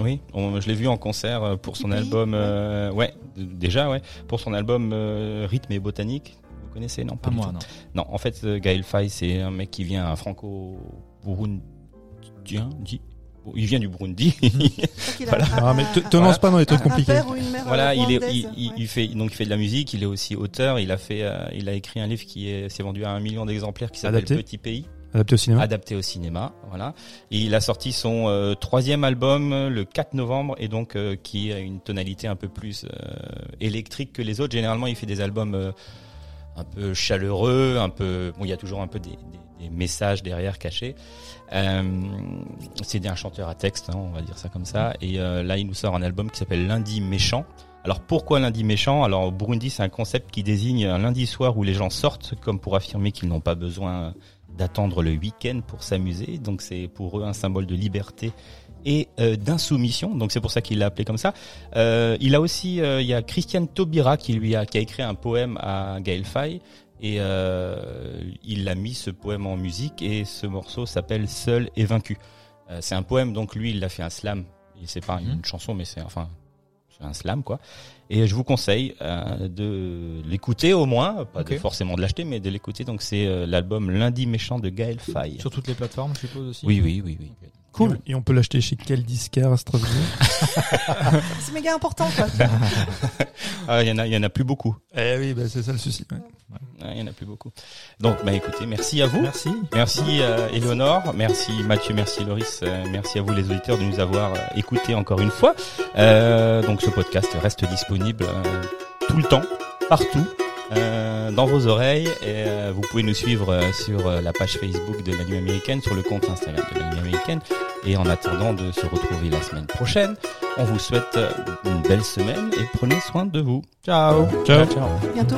Oui, on- je l'ai vu en concert euh, pour son album. euh, ouais, déjà, ouais, pour son album euh, Rythme et botanique. Vous connaissez Non, Pas du moi, tout. non. Non, en fait, euh, Gaël Faye, c'est un mec qui vient à franco-burundien. dit- Il vient du Burundi. Voilà. Ah, mais te, te Voilà. lance pas dans les trucs un- compliqués. père ou une mère Voilà, il est, il, il- ouais. il fait donc il fait de la musique. Il est aussi auteur. Il a fait, euh, il a écrit un livre qui est, s'est vendu à un million d'exemplaires qui s'appelle Adapté Petit Pays, Adapté au cinéma. adapté au cinéma. Voilà. Et il a sorti son euh, troisième album le 4 novembre et donc euh, qui a une tonalité un peu plus euh, électrique que les autres. Généralement, il fait des albums euh, un peu chaleureux, un peu. Bon, il y a toujours un peu des, des- des messages derrière cachés. Euh, c'est un chanteur à texte, hein, on va dire ça comme ça. Et euh, là, il nous sort un album qui s'appelle Lundi méchant. Alors pourquoi lundi méchant? Alors au Burundi, c'est un concept qui désigne un lundi soir où les gens sortent, comme pour affirmer qu'ils n'ont pas besoin d'attendre le week-end pour s'amuser. Donc c'est pour eux un symbole de liberté et euh, d'insoumission. Donc c'est pour ça qu'il l'a appelé comme ça. Euh, il a aussi, euh, il y a Christiane Taubira qui lui a, qui a écrit un poème à Gaël Faye. Et euh, il a mis ce poème en musique et ce morceau s'appelle Seul et vaincu. C'est un poème, donc lui il l'a fait un slam. C'est pas une Mhm. chanson, mais c'est enfin un slam quoi. Et je vous conseille euh, de l'écouter au moins, pas de forcément de l'acheter, mais de l'écouter. Donc c'est euh, l'album Lundi méchant de Gaël Faye. Sur toutes les plateformes, je suppose aussi. Oui, oui, oui, oui. Cool. Et on peut l'acheter chez quel disquaire à Strasbourg C'est méga important, quoi. Ah, il y en a, il y en a plus beaucoup. Eh oui, bah c'est ça le souci. ouais. Il y en a plus beaucoup. Donc, bah écoutez, merci à vous. Merci. Merci euh, Éléonore, merci Mathieu, merci Loris, euh, merci à vous les auditeurs de nous avoir euh, écoutés encore une fois. Euh, donc ce podcast reste disponible euh, tout le temps, partout, euh, dans vos oreilles. Et euh, vous pouvez nous suivre euh, sur euh, la page Facebook de la Nuit Américaine, sur le compte Instagram de la Nuit Américaine. Et en attendant de se retrouver la semaine prochaine, on vous souhaite une belle semaine et prenez soin de vous. Ciao. Ciao. ciao. Bientôt.